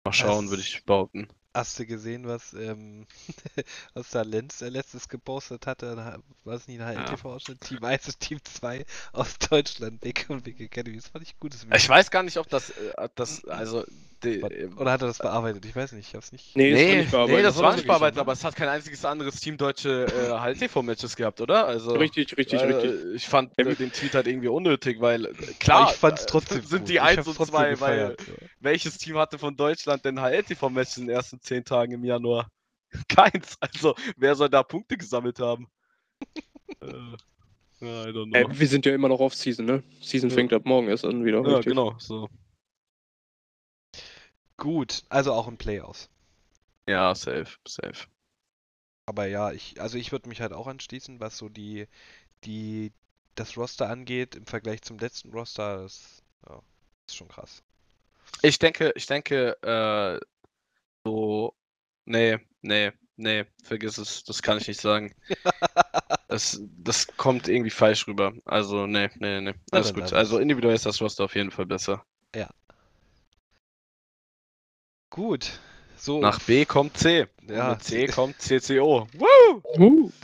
Mal schauen, würde ich behaupten. Hast du gesehen, was, ähm, [laughs] was da Lenz der letztes gepostet hatte? War es nicht ein HLTV-Ausschnitt? Team 1 und Team 2 aus Deutschland, Big und Big Academy. Das fand ich gutes Video. Ich weiß gar nicht, ob das, äh, ob das also, die, Oder hat er das bearbeitet? Ich weiß nicht, ich hab's nicht. Nee, das war Nee, nicht bearbeitet. nee, das Das war nicht bearbeitet, aber es hat kein einziges anderes Team deutsche äh, HLTV-Matches gehabt, oder? Also, Richtig, richtig, äh, richtig. Ich fand Ja, äh, den Tweet halt irgendwie unnötig, weil äh, Aber klar, ich fand's äh, trotzdem sind gut. die Ich 1 hab's und trotzdem 2, weil ja. welches Team hatte von Deutschland denn HLTV-Matches in den ersten 10 Tagen im Januar? [laughs] Keins. Also, wer soll da Punkte gesammelt haben? [laughs] äh, I don't know. Äh, wir sind ja immer noch Off-Season, ne? Season Ja. fängt ab morgen erst an wieder. ja, richtig. genau, so. Gut, also auch in Playoffs. Ja, safe, safe. Aber ja, ich, also ich würde mich halt auch anschließen, was so die, die, das Roster angeht, im Vergleich zum letzten Roster, das ja, ist schon krass. Ich denke, ich denke, äh, so, nee, nee, nee, vergiss es, das kann ich nicht sagen. [laughs] Das, das kommt irgendwie falsch rüber. Also, nee, nee, nee, alles gut. Also individuell ist das Roster auf jeden Fall besser. Gut, so. Nach B kommt C. Ja, mit C kommt CCO. Woo! [laughs]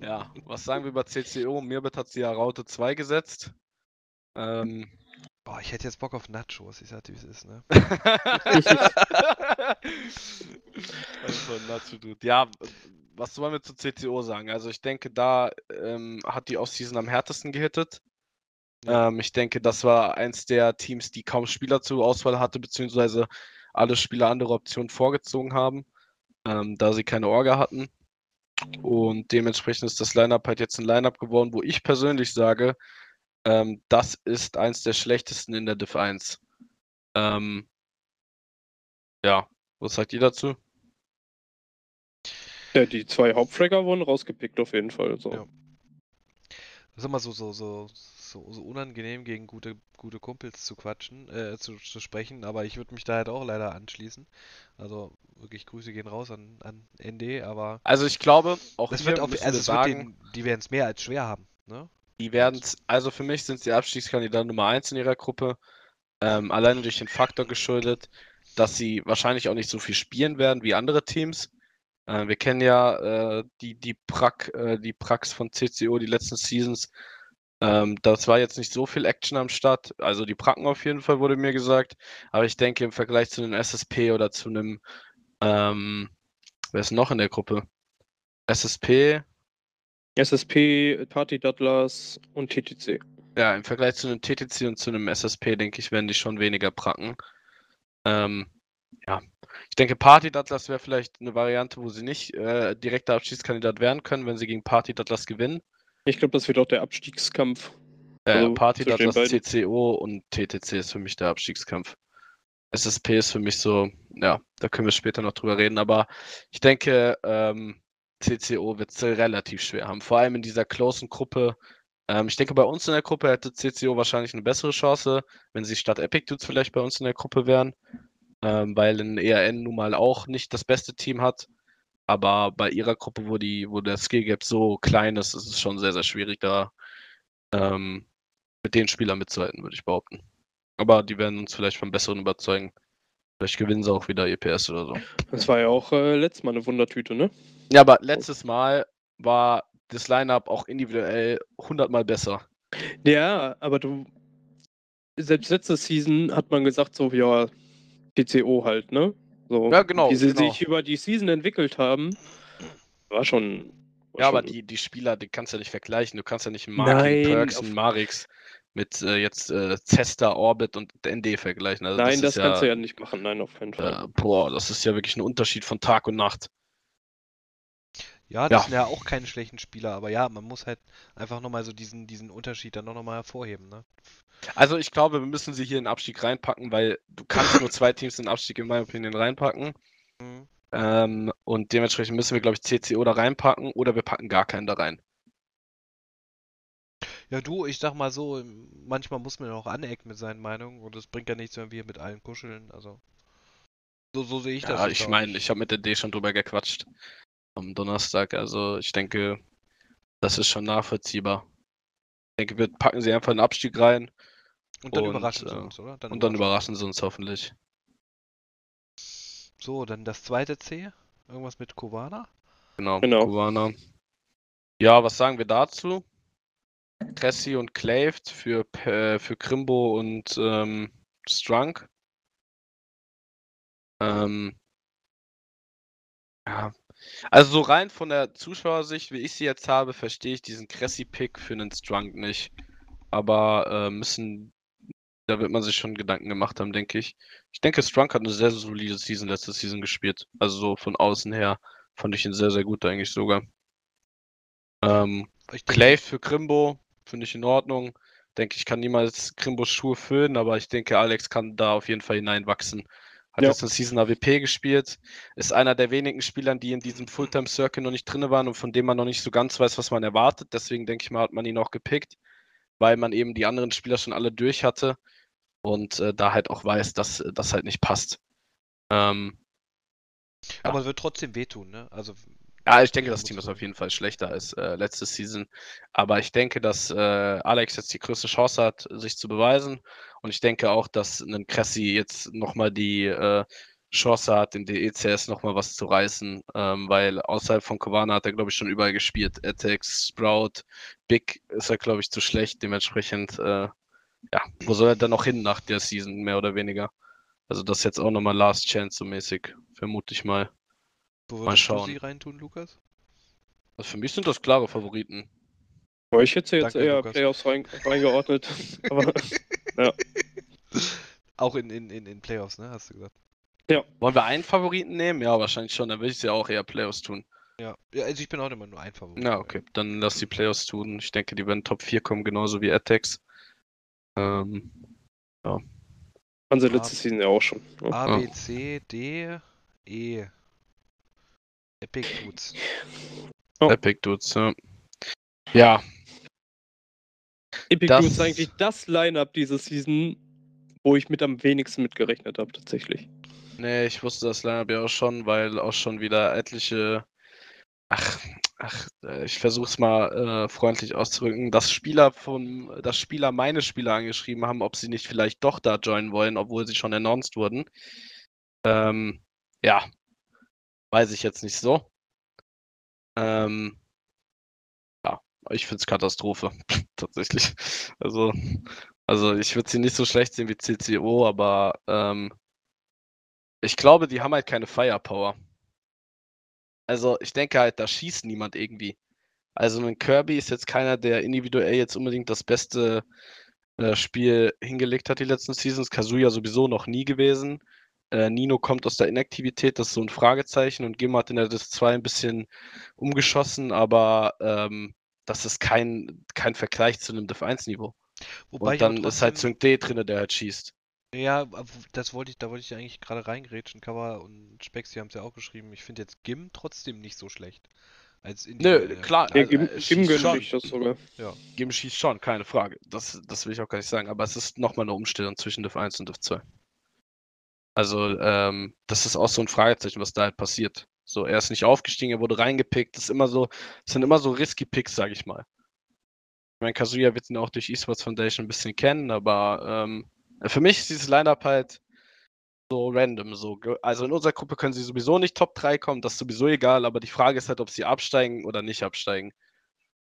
Ja, was sagen wir über CCO? Mirbet hat sie ja Raute 2 gesetzt. Ähm, Boah, ich hätte jetzt Bock auf Nachos, ich sag wie es ist, ne? [laughs] also. Ja, was wollen wir zu CCO sagen? Also ich denke, da ähm, hat die Offseason am härtesten gehittet. Ja. Ähm, ich denke, das war eins der Teams, die kaum Spieler zur Auswahl hatte, beziehungsweise alle Spieler andere Optionen vorgezogen haben, ähm, da sie keine Orga hatten. Und dementsprechend ist das Lineup halt jetzt ein Lineup geworden, wo ich persönlich sage, ähm, das ist eins der schlechtesten in der Div 1. Ähm, ja, was sagt ihr dazu? ja, die zwei Hauptfragger wurden rausgepickt auf jeden Fall. So. Ja. Das ist immer so, so, so so, so unangenehm, gegen gute, gute Kumpels zu quatschen, äh, zu, zu sprechen, aber ich würde mich da halt auch leider anschließen. Also wirklich Grüße gehen raus an, an ND, aber Also ich glaube, auch das wird auf, also wir es wird sagen, den, die werden es mehr als schwer haben, ne? die werden also für mich sind die Abstiegskandidaten Nummer 1 in ihrer Gruppe. Ähm, alleine durch den Faktor geschuldet, dass sie wahrscheinlich auch nicht so viel spielen werden wie andere Teams. Äh, wir kennen ja äh, die, die, Prack, äh, die Prax von CCO, die letzten Seasons. Ähm, das war jetzt nicht so viel Action am Start. Also die Pracken auf jeden Fall wurde mir gesagt. Aber ich denke im Vergleich zu einem SSP oder zu einem, ähm, wer ist noch in der Gruppe? SSP, SSP, Party Dattlers und TTC. Ja, im Vergleich zu einem TTC und zu einem SSP, denke ich, werden die schon weniger pracken. Ähm, ja, ich denke, Party Datlas wäre vielleicht eine Variante, wo sie nicht äh, direkter Abschiedskandidat werden können, wenn sie gegen Party Datlas gewinnen. Ich glaube, das wird auch der Abstiegskampf. Äh, Also Party Datlas, beiden. CCO und TTC ist für mich der Abstiegskampf. SSP ist für mich so, ja, da können wir später noch drüber reden, aber ich denke, ähm, CCO wird es relativ schwer haben, vor allem in dieser closen Gruppe. Ähm, ich denke, bei uns in der Gruppe hätte CCO wahrscheinlich eine bessere Chance, wenn sie statt Epic Dudes vielleicht bei uns in der Gruppe wären, ähm, weil ein ERN nun mal auch nicht das beste Team hat. Aber bei ihrer Gruppe, wo, die, wo der Skill Gap so klein ist, ist es schon sehr, sehr schwierig, da ähm, mit den Spielern mitzuhalten, würde ich behaupten. Aber die werden uns vielleicht vom Besseren überzeugen. Vielleicht gewinnen sie auch wieder EPS oder so. Das war ja auch äh, letztes Mal eine Wundertüte, ne? Ja, aber letztes Mal war das Lineup auch individuell hundertmal besser. Ja, aber du. Selbst letzte Season hat man gesagt, so, ja, TCO halt, ne? So, Ja, genau, Wie sie genau. sich über die Season entwickelt haben, war schon. war Ja, aber schon- die, die Spieler, die kannst du ja nicht vergleichen. Du kannst ja nicht Marking, Perks, einen Marix mit äh, jetzt äh, Cesta, Orbit und ND vergleichen. Also Nein, das, ist kannst du ja nicht machen, nein, auf keinen Fall. Äh, boah, das ist ja wirklich ein Unterschied von Tag und Nacht. Ja, das Ja. sind ja auch keine schlechten Spieler, aber ja, man muss halt einfach nochmal so diesen, diesen Unterschied dann noch nochmal hervorheben, ne? Also ich glaube, wir müssen sie hier in den Abstieg reinpacken, weil du kannst nur zwei Teams in den Abstieg in meiner Opinion reinpacken. Mhm. Ähm, und dementsprechend müssen wir, glaube ich, CCO da reinpacken oder wir packen gar keinen da rein. Ja, du, ich sag mal so, manchmal muss man auch anecken mit seinen Meinungen und es bringt ja nichts, wenn wir mit allen kuscheln, also. So, so sehe ich das. Ja, ich meine, ich habe mit der D schon drüber gequatscht am Donnerstag. Also ich denke, das ist schon nachvollziehbar. Ich denke, wir packen sie einfach in den Abstieg rein Und dann und, überraschen sie äh, uns, oder? und dann überraschen sie uns hoffentlich. So, dann das zweite C. Irgendwas mit Kovana? Genau, Genau. Kuwana. Ja, was sagen wir dazu? Cressy und Claved für, äh, für Krimbo und ähm, Strunk. Ähm, ja, also so rein von der Zuschauersicht, wie ich sie jetzt habe, verstehe ich diesen Cressy-Pick für einen Strunk nicht. Aber äh, müssen, da wird man sich schon Gedanken gemacht haben, denke ich. Ich denke, Strunk hat eine sehr solide Season letzte Season gespielt. Also so von außen her fand ich ihn sehr, sehr gut eigentlich sogar. Ähm, Clave für Krimbo finde ich in Ordnung. Denke ich, kann niemals Krimbos Schuhe füllen, aber ich denke, Alex kann da auf jeden Fall hineinwachsen. Hat Ja. jetzt eine Season AWP gespielt, ist einer der wenigen Spielern, die in diesem Fulltime Circle noch nicht drin waren und von dem man noch nicht so ganz weiß, was man erwartet. Deswegen denke ich mal, hat man ihn auch gepickt, weil man eben die anderen Spieler schon alle durch hatte und äh, da halt auch weiß, dass äh, das halt nicht passt. Ähm, aber es wird trotzdem wehtun, ne? Also, Ja, ich denke, Ja, das Team ist auf jeden Fall schlechter als äh, letzte Season. Aber ich denke, dass äh, Alex jetzt die größte Chance hat, sich zu beweisen. Und ich denke auch, dass ein Cressy jetzt nochmal die äh, Chance hat, in der ECS nochmal was zu reißen. Ähm, weil außerhalb von Kovana hat er, glaube ich, schon überall gespielt. Atex, Sprout, Big ist er, glaube ich, zu schlecht. Dementsprechend, äh, ja, wo soll er dann noch hin nach der Season, mehr oder weniger? Also das ist jetzt auch nochmal Last Chance so mäßig, vermute ich mal. wo Mal würdest du schauen. sie reintun, Lukas? Also für mich sind das klare Favoriten. Aber ich hätte jetzt Danke, eher Lukas. Playoffs rein, reingeordnet. [laughs] aber Auch in, in, in, in Playoffs, ne? Hast du gesagt. Wollen wir einen Favoriten nehmen? Ja, wahrscheinlich schon. Dann würde ich sie auch eher Playoffs tun. Ja. ja, also ich bin auch immer nur ein Favorit. Ja, okay. Dann lass die Playoffs tun. Ich denke, die werden Top 4 kommen, genauso wie Atex. Ähm, waren sie letzte Season ja auch schon. ne? A, B, C, D, E. Epic Dudes. Oh. Epic Dudes, ja. Ja. Epic Das- Dudes ist eigentlich das Line-Up diese Season, wo ich mit am wenigsten mitgerechnet habe, tatsächlich. Nee, ich wusste das Lineup ja auch schon, weil auch schon wieder etliche. Ach, ach, äh, ich versuch's mal äh, freundlich auszudrücken, dass Spieler von, dass Spieler meine Spieler angeschrieben haben, ob sie nicht vielleicht doch da joinen wollen, obwohl sie schon announced wurden. Ähm, ja, weiß ich jetzt nicht so. Ähm, ja, ich find's Katastrophe, [laughs] tatsächlich. Also, also ich würde sie nicht so schlecht sehen wie CCO, aber ähm, ich glaube, die haben halt keine Firepower. Also ich denke halt, da schießt niemand irgendwie. Also ein Kirby ist jetzt keiner, der individuell jetzt unbedingt das beste äh, Spiel hingelegt hat die letzten Seasons. Kazuya sowieso noch nie gewesen. Äh, Nino kommt aus der Inaktivität, das ist so ein Fragezeichen. Und Gim hat in der Dis 2 ein bisschen umgeschossen, aber ähm, das ist kein, kein Vergleich zu einem Div 1-Niveau. Wobei Und dann ist halt trotzdem- Sync D drin, der halt schießt. Ja, das wollte ich, da wollte ich eigentlich gerade reingrätschen. Cover und Specs, die haben es ja auch geschrieben. Ich finde jetzt Gim trotzdem nicht so schlecht. Als Nö, individuelle klar, Ja, Also, Gim, äh, Gim schießt gönne schon. ich das sogar. Gim schießt schon, keine Frage. Das, das will ich auch gar nicht sagen. Aber es ist nochmal eine Umstellung zwischen Div 1 und Div 2. Also, ähm, das ist auch so ein Fragezeichen, was da halt passiert. So, er ist nicht aufgestiegen, er wurde reingepickt. Das ist immer so, das sind immer so risky Picks, sag ich mal. Ich meine, Kazuya wird ihn auch durch Esports Foundation ein bisschen kennen, aber ähm, für mich ist dieses Lineup halt so random. So. Also in unserer Gruppe können sie sowieso nicht Top 3 kommen, das ist sowieso egal, aber die Frage ist halt, ob sie absteigen oder nicht absteigen.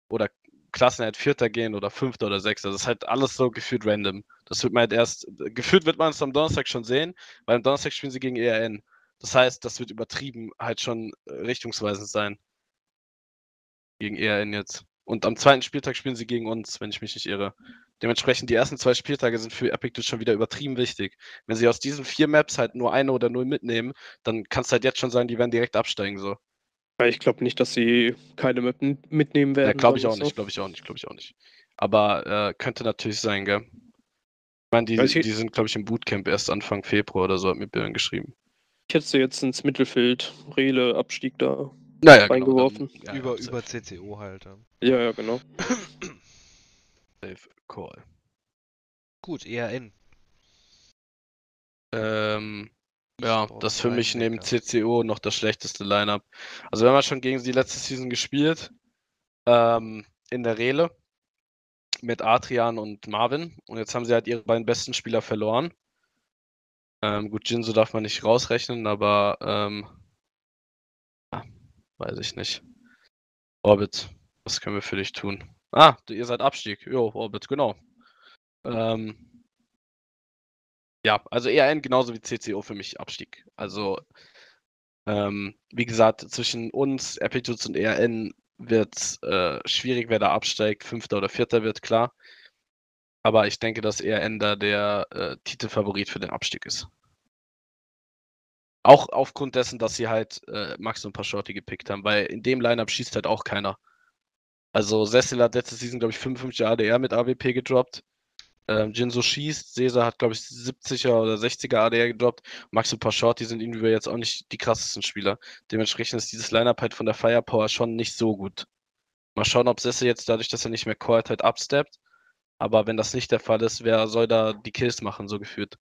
Oder Klassenhalt Vierter gehen oder Fünfter oder Sechster. Das ist halt alles so gefühlt random. Das wird man halt erst, gefühlt wird man es am Donnerstag schon sehen, weil am Donnerstag spielen sie gegen ERN. Das heißt, das wird übertrieben halt schon äh, richtungsweisend sein. Gegen ERN jetzt. Und am zweiten Spieltag spielen sie gegen uns, wenn ich mich nicht irre. Dementsprechend die ersten zwei Spieltage sind für Epic schon wieder übertrieben wichtig. Wenn sie aus diesen vier Maps halt nur eine oder null mitnehmen, dann kannst du halt jetzt schon sagen, die werden direkt absteigen so. Ich glaube nicht, dass sie keine Map mitnehmen werden. Ja, glaube ich auch wir nicht, so. glaube ich auch nicht, glaube ich auch nicht. Aber äh, könnte natürlich sein, gell? Ich meine, die, die sind, glaube ich, im Bootcamp erst Anfang Februar oder so, hat mir Björn geschrieben. Ich hätte sie jetzt ins Mittelfeld, Rele, Abstieg da. Naja, Reingeworfen. Genau, dann, ja, über, ja, über CCO halt. ja. Ja, genau. [clears throat] Safe Call. Gut, ERN. Ähm, ja, das ist für mich neben. CCO noch das schlechteste Lineup. Also wir haben ja schon gegen sie letzte Season gespielt. Ähm, in der Rele. Mit Adrian und Marvin. Und jetzt haben sie halt ihre beiden besten Spieler verloren. Ähm, gut, Jinso darf man nicht rausrechnen, aber ähm, weiß ich nicht. Orbit, was können wir für dich tun? Ah, ihr seid Abstieg. Jo, Orbit, genau. Ähm, ja, also ERN genauso wie CCO für mich Abstieg. Also, ähm, wie gesagt, zwischen uns, Epitudes und ERN wird äh, schwierig, wer da absteigt. Fünfter oder Vierter wird, klar. Aber ich denke, dass ERN da der äh, Titelfavorit für den Abstieg ist. Auch aufgrund dessen, dass sie halt äh, Max und Paschorti gepickt haben, weil in dem Lineup schießt halt auch keiner. Also Sessel hat letzte Season, glaube ich, 55 ADR mit AWP gedroppt. Ähm, Jinso schießt, Cesar hat, glaube ich, 70er oder 60er ADR gedroppt. Max und Paschorti sind individuell jetzt auch nicht die krassesten Spieler. Dementsprechend ist dieses Lineup halt von der Firepower schon nicht so gut. Mal schauen, ob Sessel jetzt dadurch, dass er nicht mehr callt, halt upsteppt. Aber wenn das nicht der Fall ist, wer soll da die Kills machen, so gefühlt?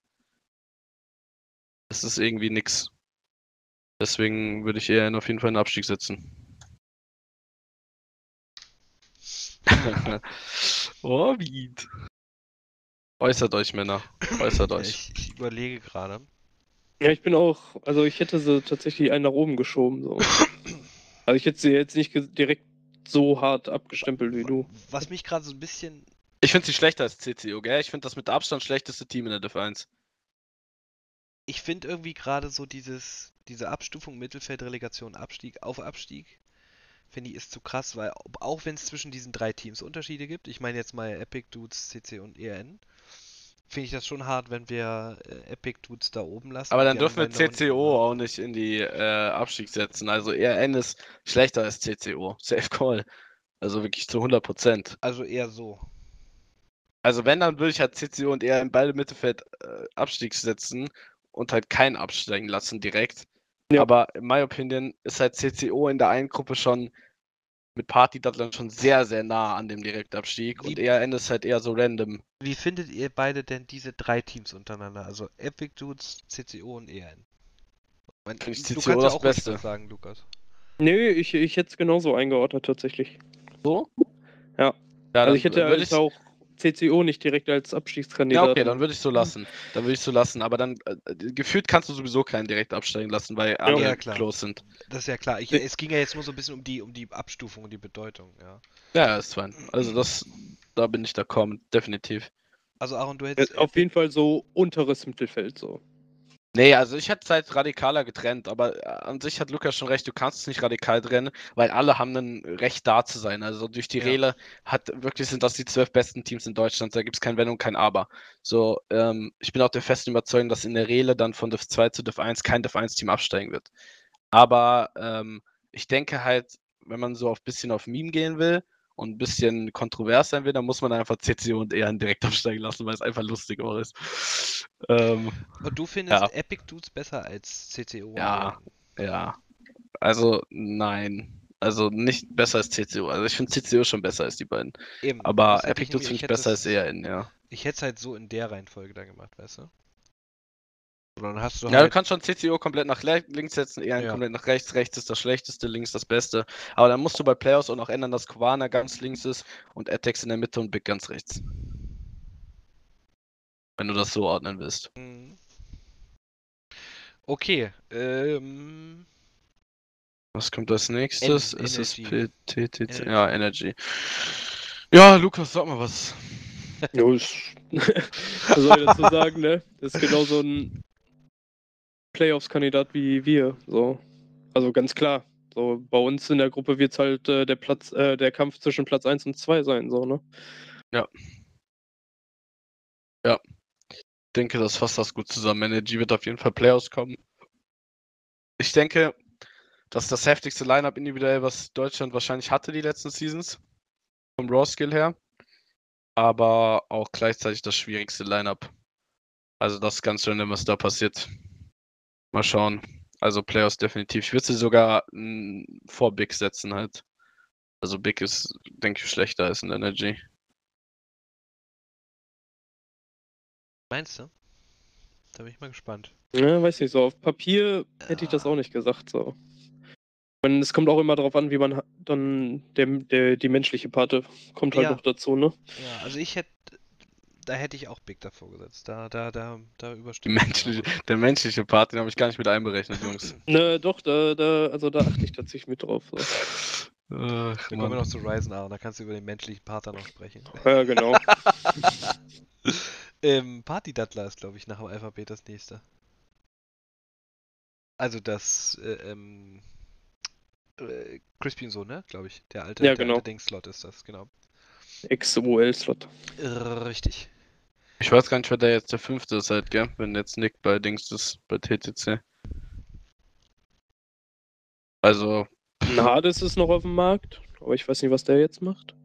Das ist irgendwie nix. Deswegen würde ich eher auf jeden Fall einen Abstieg setzen. [laughs] Orbit. Äußert euch, Männer. Äußert euch. ich, ich überlege gerade. Ja, ich bin auch, also ich hätte sie tatsächlich einen nach oben geschoben. So. [laughs] Also ich hätte sie jetzt nicht direkt so hart abgestempelt wie du. Was mich gerade so ein bisschen. Ich finde sie schlechter als CCO, gell? Ich finde das mit Abstand schlechteste Team in der Div 1. Ich finde irgendwie gerade so dieses, diese Abstufung Mittelfeldrelegation, Abstieg auf Abstieg, finde ich ist zu krass, weil auch wenn es zwischen diesen drei Teams Unterschiede gibt, ich meine jetzt mal Epic Dudes, CC und ERN, finde ich das schon hart, wenn wir äh, Epic Dudes da oben lassen. Aber dann dürfen wir CCO auch nicht in die äh, Abstieg setzen. Also ERN ist schlechter als CCO. Safe Call. Also wirklich zu 100%. Also eher so. Also wenn, dann würde ich halt CCO und ERN beide Mittelfeld äh, Abstieg setzen und halt keinen absteigen lassen direkt. Ja. Aber in my opinion ist halt CCO in der einen Gruppe schon mit Party Datteln schon sehr, sehr nah an dem Direktabstieg Wie- und ERN ist halt eher so random. Wie findet ihr beide denn diese drei Teams untereinander? Also Epic Dudes, CCO und ERN. Mein, Finde ich du CCO kannst ja das auch ruhig Beste. sagen, Lukas. Nö, ich, ich hätte es genauso eingeordnet tatsächlich. So? Ja. Ja, also ich hätte würde halt auch CCO nicht direkt als Ja, Abstiegskandidat. okay, dann würde ich so lassen. Dann würde ich so lassen. Aber dann äh, gefühlt kannst du sowieso keinen direkt absteigen lassen, weil andere Ja, klar. close sind. Das ist ja klar. Ich, es ging ja jetzt nur so ein bisschen um die, um die Abstufung und die Bedeutung, ja. Ja, ist fein. Also das, da bin ich da kommen, definitiv. Also Aaron, du Ja, hättest auf jeden Fall so unteres Mittelfeld so. Nee, also ich hätte es halt radikaler getrennt, aber äh, an sich hat Lukas schon recht, du kannst es nicht radikal trennen, weil alle haben ein Recht da zu sein. Also durch die Ja. Rele hat wirklich sind das die zwölf besten Teams in Deutschland, da gibt es kein Wenn und kein Aber. So, ähm, ich bin auch der festen Überzeugung, dass in der Rele dann von Div 2 zu Div 1 kein Div 1 Team absteigen wird. Aber ähm, ich denke halt, wenn man so ein bisschen auf Meme gehen will und ein bisschen kontrovers sein will, dann muss man einfach CCO und eher direkt [laughs] absteigen lassen, weil es einfach lustig auch ist. Ähm, Und du findest Ja. Epic Dudes besser als CCO? Ja. Ja. Also, nein. Also nicht besser als CCO. Also ich finde CCO schon besser als die beiden. Eben. Aber Epic Dudes finde ich besser als ERN, ja. Ich hätte es halt so in der Reihenfolge dann gemacht, weißt du? Dann hast du Ja, du halt. kannst schon CCO komplett nach links setzen, ERN Ja. komplett nach rechts. Rechts ist das Schlechteste, links das Beste. Aber dann musst du bei Playoffs auch noch ändern, dass Quana ganz links ist und Atex in der Mitte und Big ganz rechts. Wenn du das so ordnen willst. Mhm. Okay, ähm. Was kommt als nächstes? En- SSP, TTC. Energy. Ja, Energy. Ja, Lukas, sag mal was. Jo, ist, [laughs] was soll ich dazu sagen, ne? Das ist genau so ein Playoffs-Kandidat wie wir. So. Also ganz klar. So, bei uns in der Gruppe wird es halt äh, der Platz, äh, der Kampf zwischen Platz 1 und 2 sein, so, ne? Ich denke, das fasst das gut zusammen. Energy wird auf jeden Fall Playoffs kommen. Ich denke, das ist das heftigste Lineup individuell, was Deutschland wahrscheinlich hatte die letzten Seasons. Vom Raw-Skill her. Aber auch gleichzeitig das schwierigste Lineup. Also das ist ganz random, was da passiert. Mal schauen. Also Playoffs definitiv. Ich würde sie sogar vor Big setzen halt. Also Big ist, denke ich, schlechter als in Energy. Meinst du? Da bin ich mal gespannt. Ja, weiß nicht, so auf Papier hätte ich das Ja. auch nicht gesagt, so. Und es kommt auch immer darauf an, wie man dann der, der, die menschliche Parte kommt halt Ja. noch dazu, ne? Ja, also ich hätte. Da hätte ich auch Big davor gesetzt. Da, da, da, da Die überstimmt. [laughs] menschliche, [laughs] der menschliche Part, den habe ich gar nicht mit einberechnet, Jungs. [clears throat] Ne, doch, da, da, also da achte ich tatsächlich mit drauf. So. Ach, Dann kommen wir noch zu Ryzen Aaron, da kannst du über den menschlichen Part dann noch sprechen. [laughs] Ja, genau. ähm, Party Dattler ist, glaube ich, nach dem Alphabet das nächste. Also das, äh, ähm, äh, Crispy und so, ne? Glaube ich. Der alte, Ja, der genau. alte Ding-Slot ist das, genau. Ex-UL-Slot. Äh, Richtig. Ich weiß gar nicht, wer der jetzt der fünfte ist halt, gell? Wenn jetzt Nick bei Dings ist, bei TTC. Also, Ein Hades ist noch auf dem Markt, aber ich weiß nicht, was der jetzt macht.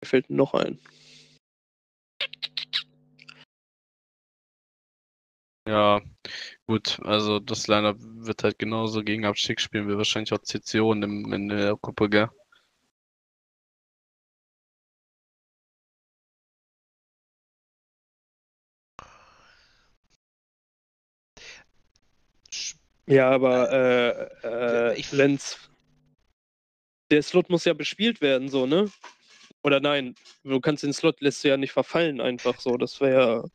Mir fällt noch ein. ja, gut, also das Lineup wird halt genauso gegen Abstieg spielen, wie wahrscheinlich auch CCO in, dem, in der Gruppe, gell? Ja, aber äh, äh, Ich- Lenz. Der Slot muss ja bespielt werden, so, ne? Oder nein, du kannst den Slot lässt du ja nicht verfallen einfach so. Das wäre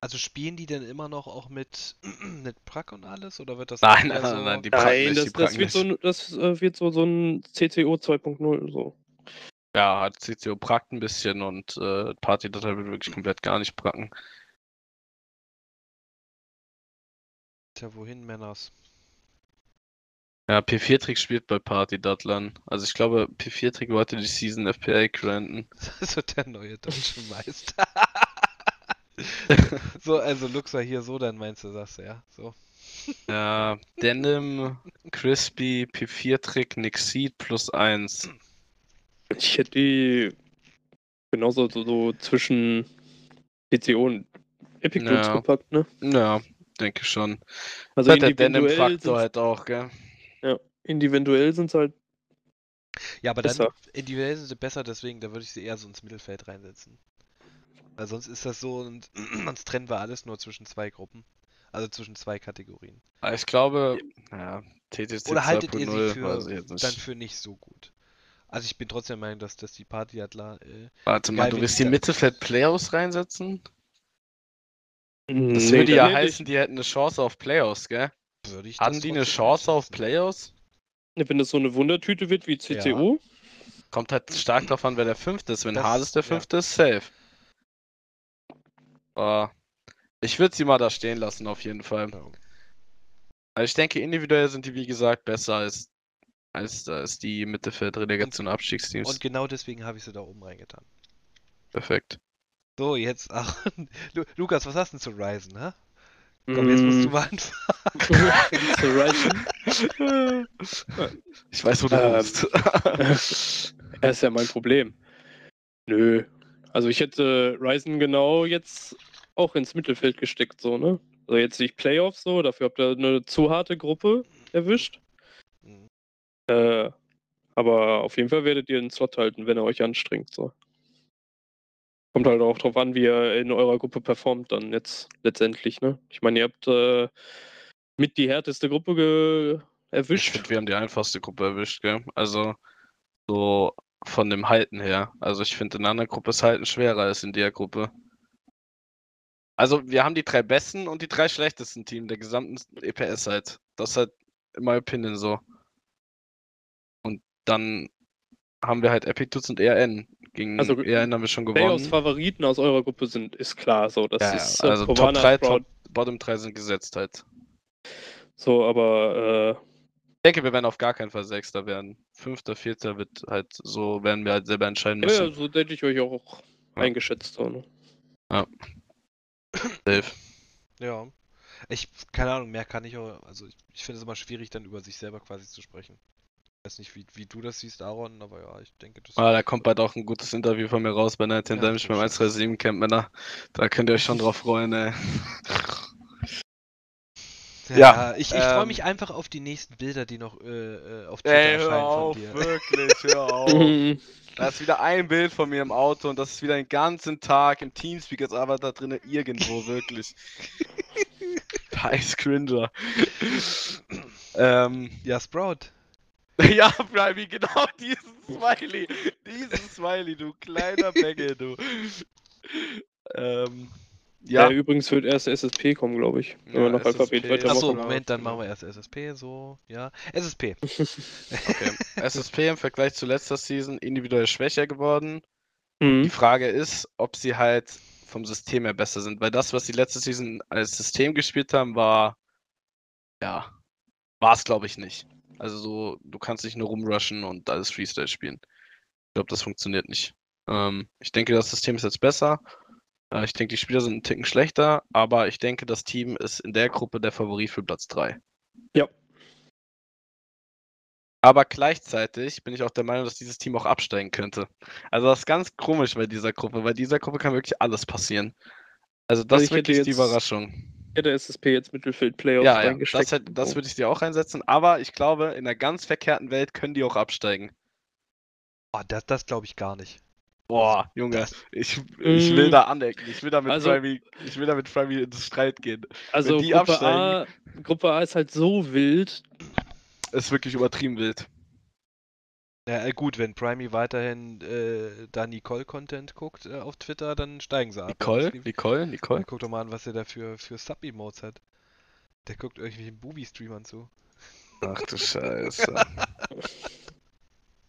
Also spielen die denn immer noch auch mit, [clears throat] mit Prack und alles? Oder wird das Nein, nein, so... nein, die Pracken Nein, nicht, das, das, wird so, das äh, wird so, so ein CCO 2.0 so. Ja, hat CCO prackt ein bisschen und äh, Party wird wirklich komplett gar nicht pracken. Tja, wohin, Männers? Ja, P4-Trick spielt bei Party Dattlern. Also ich glaube, P4-Trick wollte die Season FPA granten. Das [laughs] wird der neue deutsche [laughs] Meister. [laughs] so, also Luxa hier so, dann meinst du das, ja? So. Ja, Denim, Crispy, P4-Trick, Nixid plus 1. Ich hätte die genauso so, so zwischen CCO und Epic Ja. gepackt, ne? Ja, denke schon. Also Also der individuell Denim-Faktor sind halt auch, gell? ja, individuell sind halt Ja, aber dann Besser. individuell sind sie besser, deswegen, da würde ich sie eher so ins Mittelfeld reinsetzen. Weil sonst ist das so und [clears throat] sonst trennen wir alles nur zwischen zwei Gruppen. Also zwischen zwei Kategorien. Aber Ich glaube, ja, TTC Oder haltet ihr 2.0 sie für, dann für nicht so gut? Also ich bin trotzdem der Meinung, dass, dass die Partyadler äh, Warte mal, du willst die Mittelfeld-Playoffs reinsetzen? Das Nee, würde ja heißen, die hätten eine Chance auf Playoffs, gell? würde ich Hatten die eine Chance auf. Playoffs? Wenn das so eine Wundertüte wird wie CCU, Kommt halt stark drauf an, wer der Fünfte ist. Wenn Das- Hades der ja. Fünfte ist, safe. Aber ich würde sie mal da stehen lassen, auf jeden Fall. Ja. Also ich denke, individuell sind die, wie gesagt, besser als, als, als die Mittelfeld-Relegation und Abstiegsteams. Und genau deswegen habe ich sie da oben reingetan. Perfekt. So, jetzt auch. [laughs] Lu Lukas, was hast du denn zu Ryzen, hä? Komm, jetzt musst du Mm. mal anfangen. [laughs] [laughs] Ich weiß, wo du Ähm, bist. Er ist ja mein Problem. Nö. Also ich hätte Ryzen genau jetzt auch ins Mittelfeld gesteckt, so, ne? Also jetzt nicht Playoffs so, dafür habt ihr eine zu harte Gruppe erwischt. Mhm. Äh, aber auf jeden Fall werdet ihr den Slot halten, wenn er euch anstrengt, so. Kommt halt auch drauf an, wie ihr in eurer Gruppe performt dann jetzt letztendlich, ne? Ich meine, ihr habt äh, mit die härteste Gruppe ge Ich erwischt. finde, wir haben die einfachste Gruppe erwischt, gell? Also, so von dem Halten her. Also, ich finde, in einer Gruppe ist Halten schwerer als in der Gruppe. Also, wir haben die drei besten und die drei schlechtesten Teams der gesamten EPS halt. Das ist halt in my opinion so. Und dann haben wir halt Epitudes und ERN. Gegen Also, ERN haben wir schon gewonnen. Playoffs-Favoriten aus eurer Gruppe sind, ist klar, so. Das Ja, ja, ist äh, also Top Provana, 3, Sprout, Top, Bottom 3 sind gesetzt halt. So, aber Ich denke, wir werden auf gar keinen Fall Sechster werden. Fünfter, Vierter wird halt so, werden wir halt selber entscheiden äh, müssen. ja, so hätte ich euch auch Ja. eingeschätzt. So, ne? Safe. Ja. Ich, keine Ahnung, mehr kann ich auch. Also, ich, ich finde es immer schwierig, dann über sich selber quasi zu sprechen. Ich weiß nicht, wie, wie du das siehst, Aaron, aber ja, ich denke, das. Ah, da kommt bald auch ein gutes Interview von mir raus bei 19 Ja, Damage beim stimmt. 137 Camp, Männer. Da könnt ihr euch schon drauf freuen, ey. ja, ja, ich, ich freue ähm, mich einfach auf die nächsten Bilder, die noch äh, äh, auf Twitter erscheinen von dir. wirklich, hör [laughs] auf. Da ist wieder ein Bild von mir im Auto und das ist wieder den ganzen Tag im Teamspeak, jetzt aber [laughs] da drinnen irgendwo, wirklich. Scheiß Cringer. ähm, Ja, Sprout. [laughs] ja, Primey, genau [laughs] diesen Smiley. Diesen Smiley, du kleiner Bengel, du. ähm, Ja. ja, übrigens wird erst SSP kommen, glaube ich. Wenn Ja, wir Alphabet SSP. weitermachen. Achso, Moment, dann machen wir erst SSP, so, ja. SSP. [laughs] okay. SSP im Vergleich zu letzter Season individuell schwächer geworden. Die Mhm. Frage ist, ob sie halt vom System her besser sind, weil das, was sie letzte Season als System gespielt haben, war, ja, war es glaube ich nicht. Also so, du kannst nicht nur rumrushen und alles Freestyle spielen. Ich glaube, das funktioniert nicht. Ähm, ich denke, das System ist jetzt besser. Äh, ich denke, die Spieler sind einen Ticken schlechter, aber ich denke, das Team ist in der Gruppe der Favorit für Platz 3. Ja. Aber gleichzeitig bin ich auch der Meinung, dass dieses Team auch absteigen könnte. Also das ist ganz komisch bei dieser Gruppe, weil dieser Gruppe kann wirklich alles passieren. Also das Also ist wirklich die jetzt- Überraschung. Hätte SSP jetzt Mittelfeld Playoffs Ja, ja, das, hätte- das würde ich dir auch einsetzen, aber ich glaube, in einer ganz verkehrten Welt können die auch absteigen. Oh, das, das glaube ich gar nicht. Boah, Junge, ich, ich will Mm. da anecken. Ich will da mit Also- Primey, ich will da mit Primey ins Streit gehen. also die Gruppe A, Gruppe A ist halt so wild. Ist wirklich übertrieben wild. Ja, äh, gut, wenn Primey weiterhin äh, da Nicole-Content guckt äh, auf Twitter, dann steigen sie ab. Nicole, Das- Nicole, Nicole. Ja, guck doch mal an, was er da für, für Sub-Emotes hat. Der guckt irgendwelchen Booby-Streamern zu. Ach du [laughs] Scheiße.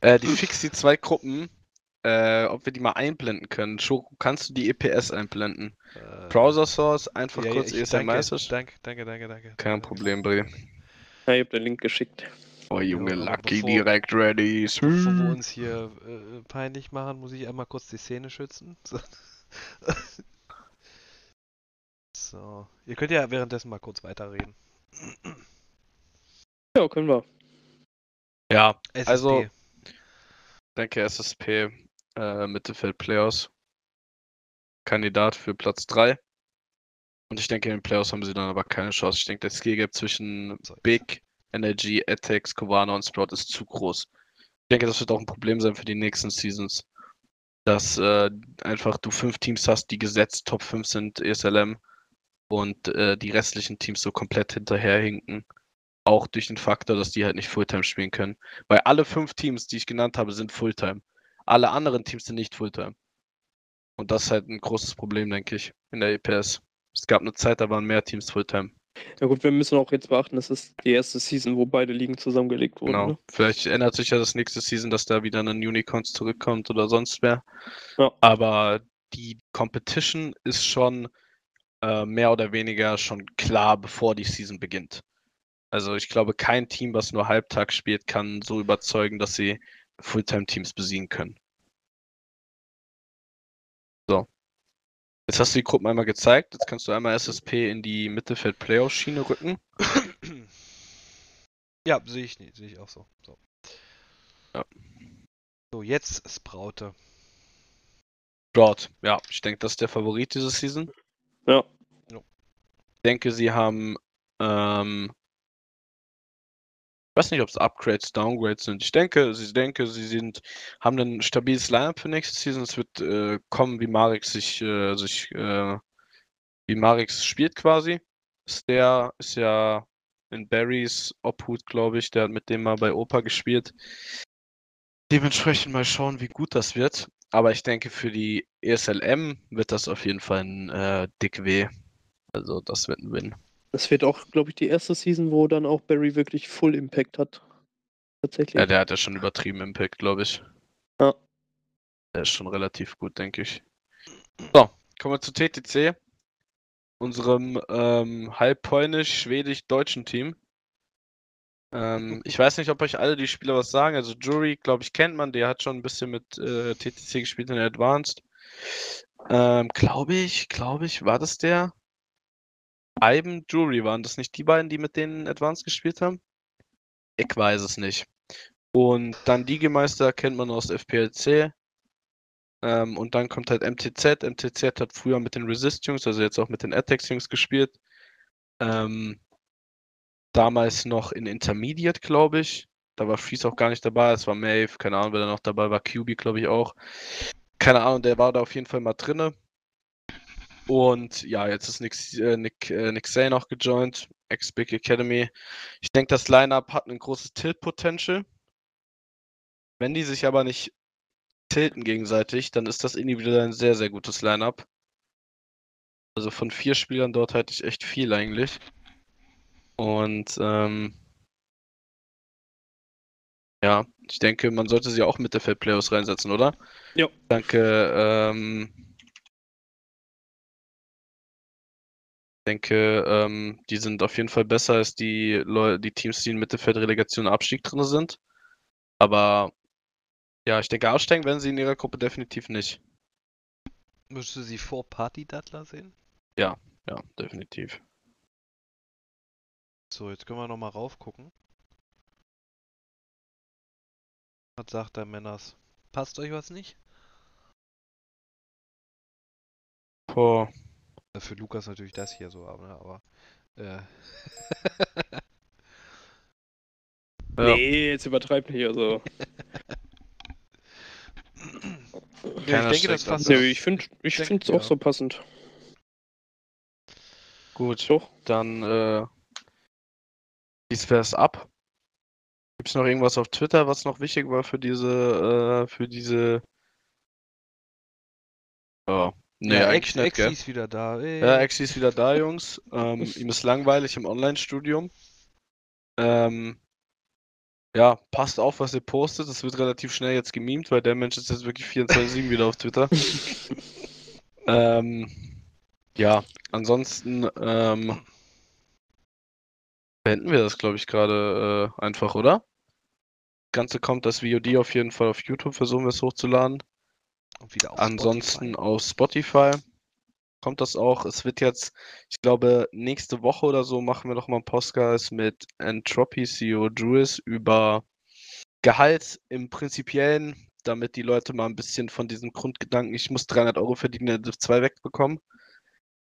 äh, die fix die zwei Gruppen, äh, ob wir die mal einblenden können. Schoko, kannst du die EPS einblenden? Äh, Browser Source, einfach ja, ja, kurz ich- ESM danke, danke, danke, danke, danke. Kein Problem, Bre. Ja, ich hab den Link geschickt. Oh Junge, aber Lucky bevor- direkt ready. Bevor wir uns hier äh, peinlich machen, muss ich einmal kurz die Szene schützen. So. [laughs] so. Ihr könnt ja währenddessen mal kurz weiterreden. Ja, können wir. Ja, SSP. Also- denke SSP äh, Mittelfeld Playoffs. Kandidat für Platz 3. Und ich denke, in den Playoffs haben sie dann aber keine Chance. Ich denke, der Skill Gap zwischen. Big, Energy, Attacks, Kovana und Sprout ist zu groß. denke, das wird auch ein Problem sein für die nächsten Seasons. Dass äh, einfach du fünf Teams hast, die gesetzt Top 5 sind ESLM und äh, die restlichen Teams so komplett hinterherhinken. Auch durch den Faktor, dass die halt nicht Fulltime spielen können. Weil alle fünf Teams, die ich genannt habe, sind Fulltime. Alle anderen Teams sind nicht Fulltime. Und das ist halt ein großes Problem, denke ich, in der EPS. Es gab eine Zeit, da waren mehr Teams Fulltime. Ja gut, wir müssen auch jetzt beachten, das ist die erste Season, wo beide Ligen zusammengelegt wurden. Genau. Ne? Vielleicht ändert sich ja das nächste Season, dass da wieder ein Unicorns zurückkommt oder sonst wer. Ja. Aber die Competition ist schon äh, mehr oder weniger schon klar, bevor die Season beginnt. Also ich glaube, kein Team, was nur Halbtag spielt, kann so überzeugen, dass sie Fulltime-Teams besiegen können. So. Jetzt hast du die Gruppen einmal gezeigt. Jetzt kannst du einmal SSP in die Mittelfeld-Playoff-Schiene rücken. [clears throat] Ja, sehe ich nicht, sehe ich auch so. So, Ja. so jetzt Spraute. Dort, ja, ich denke, das ist der Favorit diese Season. Ja. Ich denke, sie haben, ähm, weiß nicht, ob es Upgrades, Downgrades sind. Ich denke, sie denke, sie sind, haben ein stabiles Lineup für nächste Season. Es wird äh, kommen, wie Marix sich, äh, sich, äh, wie Marix spielt quasi. Der, ist ja in Barrys Obhut, glaube ich. Der hat mit dem mal bei Opa gespielt. Dementsprechend mal schauen, wie gut das wird. Aber ich denke, für die ESLM wird das auf jeden Fall ein äh, dick weh. Also das wird ein Win. Das wird auch, glaube ich, die erste Season, wo dann auch Barry wirklich Full Impact hat. Tatsächlich. Ja, der hat ja schon übertrieben Impact, glaube ich. Ja. Der ist schon relativ gut, denke ich. So, kommen wir zu TTC. Unserem ähm, halb polnisch-schwedisch-deutschen Team. Ähm, ich weiß nicht, ob euch alle die Spieler was sagen. Also Jury, glaube ich, kennt man. Der hat schon ein bisschen mit äh, TTC gespielt in der Advanced. Ähm, glaube ich, glaube ich, war das der? Ivan Jury waren das nicht die beiden, die mit denen Advanced gespielt haben? Ich weiß es nicht. Und dann Digemeister kennt man aus FPLC. Ähm, und dann kommt halt MTZ. MTZ hat früher mit den Resist-Jungs, also jetzt auch mit den Attacks-Jungs gespielt. Ähm, damals noch in Intermediate, glaube ich. Da war Freeze auch gar nicht dabei. Es war Maeve, keine Ahnung, wer da noch dabei war. QB, glaube ich auch. Keine Ahnung, der war da auf jeden Fall mal drinne. Und ja, jetzt ist Nick, äh, Nick, äh, Nick Say noch gejoint, ex-Big Academy. Ich denke, das Lineup hat ein großes Tilt-Potential. Wenn die sich aber nicht tilten gegenseitig, dann ist das individuell ein sehr, sehr gutes Lineup. Also von vier Spielern dort halte ich echt viel eigentlich. Und ähm, ja, ich denke, man sollte sie auch mit der Playoffs reinsetzen, oder? Ja. Danke. Ähm, denke, ähm, die sind auf jeden Fall besser als die, Leu die Teams, die in Mittelfeld-Relegation und Abstieg drin sind. Aber ja, ich denke, aussteigen werden sie in ihrer Gruppe definitiv nicht. Müsstest du sie vor Party Dattler sehen? Ja, definitiv. So, jetzt können wir nochmal raufgucken. Was sagt der Männers? Passt euch was nicht? Boah. Für Lukas natürlich das hier so, aber, ne, aber äh, [laughs] Ja. Nee, jetzt übertreib nicht. Also. [laughs] ja, ich denke, das passt. Nö, ich finde ich denk- finde es auch ja. so passend. Gut, Doch. dann äh, dies wär's ab. Gibt's noch irgendwas auf Twitter, was noch wichtig war für diese, äh, für diese. Oh. Nee, ja, eigentlich Ex nicht? Exi ist wieder da. Ey. Ja, Exi ist wieder da, Jungs. Ähm, ihm ist langweilig im Online-Studium. Ähm, ja, passt auf, was ihr postet. Es wird relativ schnell jetzt gemimt, weil der Mensch ist jetzt wirklich 24-7 wieder auf Twitter. [laughs] ähm, ja, ansonsten ähm, beenden wir das, glaube ich, gerade äh, einfach, oder? Das Ganze kommt das VOD auf jeden Fall auf YouTube, versuchen wir es hochzuladen. Und wieder auf Ansonsten Spotify. auf Spotify kommt das auch. Es wird jetzt, ich glaube, nächste Woche oder so machen wir noch mal einen Podcast mit Entropy CEO Druis über Gehalt im Prinzipiellen, damit die Leute mal ein bisschen von diesem Grundgedanken, ich muss 300 Euro verdienen, der Div 2 wegbekommen.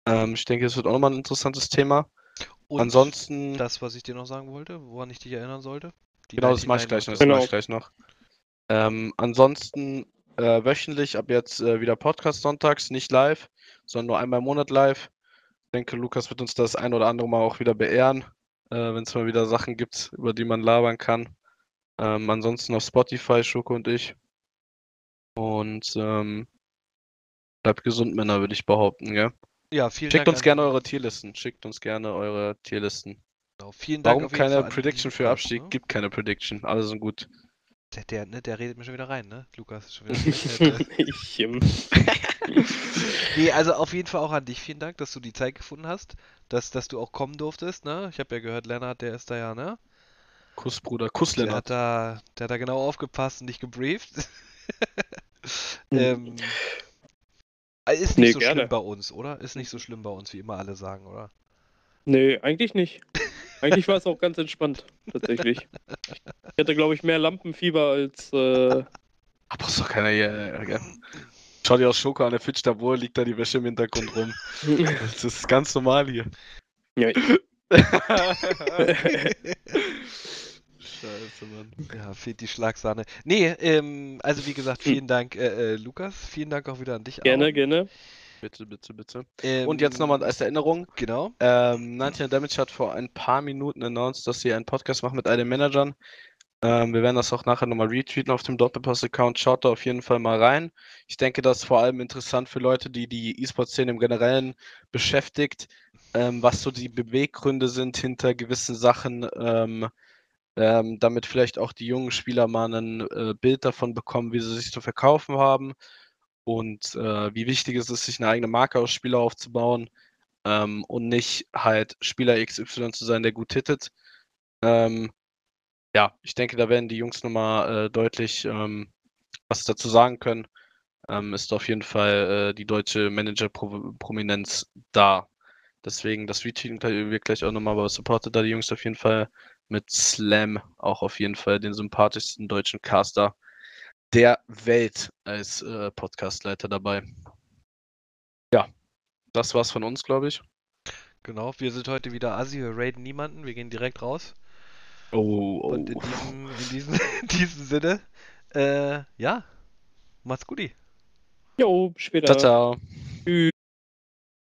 Ähm, ich denke, es wird auch nochmal ein interessantes Thema. Und Ansonsten, das, was ich dir noch sagen wollte, woran ich dich erinnern sollte? Die genau, das mache ich 99 gleich noch. Das Genau. ich gleich noch. Ähm, ansonsten äh, wöchentlich ab jetzt äh, wieder Podcast sonntags, nicht live, sondern nur einmal im Monat live. Ich denke, Lukas wird uns das ein oder andere Mal auch wieder beehren, äh, wenn es mal wieder Sachen gibt, über die man labern kann. Ähm, ansonsten auf Spotify, Schoko und ich. Und ähm, bleibt gesund, Männer, würde ich behaupten, gell? Ja, vielen Schickt Dank. uns gerne eure Tierlisten. Schickt uns gerne eure Tierlisten. Genau, vielen Dank Warum keine Prediction für Abstieg? ne? Gibt keine Prediction. Alle sind gut. Der, der, ne, der redet mir schon wieder rein, ne? Lukas ist schon wieder. [laughs] ich, ähm, [laughs] nee, also auf jeden Fall auch an dich vielen Dank, dass du die Zeit gefunden hast, dass, dass du auch kommen durftest, ne? Ich habe ja gehört, Lennart, der ist da ja, ne? Kuss, Bruder. Kuss, Der Lennart. hat da, der hat da genau aufgepasst und dich gebrieft. Hm. ähm, äh, ist nicht Nee, so gerne. schlimm bei uns, oder? Ist nicht so schlimm bei uns, wie immer alle sagen, oder? Nee, eigentlich nicht. Eigentlich war es auch ganz entspannt, tatsächlich. Ich hatte, glaube ich, mehr Lampenfieber als. Äh, Aber ist doch keiner hier. äh, gell? Schau dir aus Schoko an, der Fitch da wohl liegt da die Wäsche im Hintergrund rum. [laughs] Das ist ganz normal hier. ja, [laughs] ich, Scheiße, Mann. Ja, fehlt die Schlagsahne. Nee, ähm, also wie gesagt, Hm. vielen Dank, äh, äh, Lukas. Vielen Dank auch wieder an dich. gerne, Aaron. gerne. Bitte, bitte, bitte. Ähm, Und jetzt nochmal als Erinnerung. Genau. Ähm, 19 Damage hat vor ein paar Minuten announced, dass sie einen Podcast machen mit all den Managern. Ähm, wir werden das auch nachher nochmal retweeten auf dem Doppelpass-Account. Schaut da auf jeden Fall mal rein. Ich denke, das ist vor allem interessant für Leute, die die E-Sport-Szene im Generellen beschäftigt, ähm, was so die Beweggründe sind hinter gewissen Sachen, ähm, ähm, damit vielleicht auch die jungen Spieler mal ein äh, Bild davon bekommen, wie sie sich zu verkaufen haben und äh, wie wichtig es ist, sich eine eigene Marke aus Spieler aufzubauen ähm, und nicht halt Spieler XY zu sein, der gut hittet. Ähm, ja, ich denke, da werden die Jungs nochmal äh, deutlich ähm, was dazu sagen können. Ähm, ist auf jeden Fall äh, die deutsche Manager-Prominenz da. Deswegen das Retweeting wird gleich auch nochmal, aber supportet da die Jungs auf jeden Fall mit Slam auch auf jeden Fall den sympathischsten deutschen Caster der Welt als äh, Podcastleiter dabei. Ja, das war's von uns, glaube ich. Genau, wir sind heute wieder Assi, wir raiden niemanden, wir gehen direkt raus. Oh, oh. Und in diesem, in diesem, [laughs] in diesem Sinne, äh, ja, macht's gut. Jo, später. Ciao, ciao. Tschüss.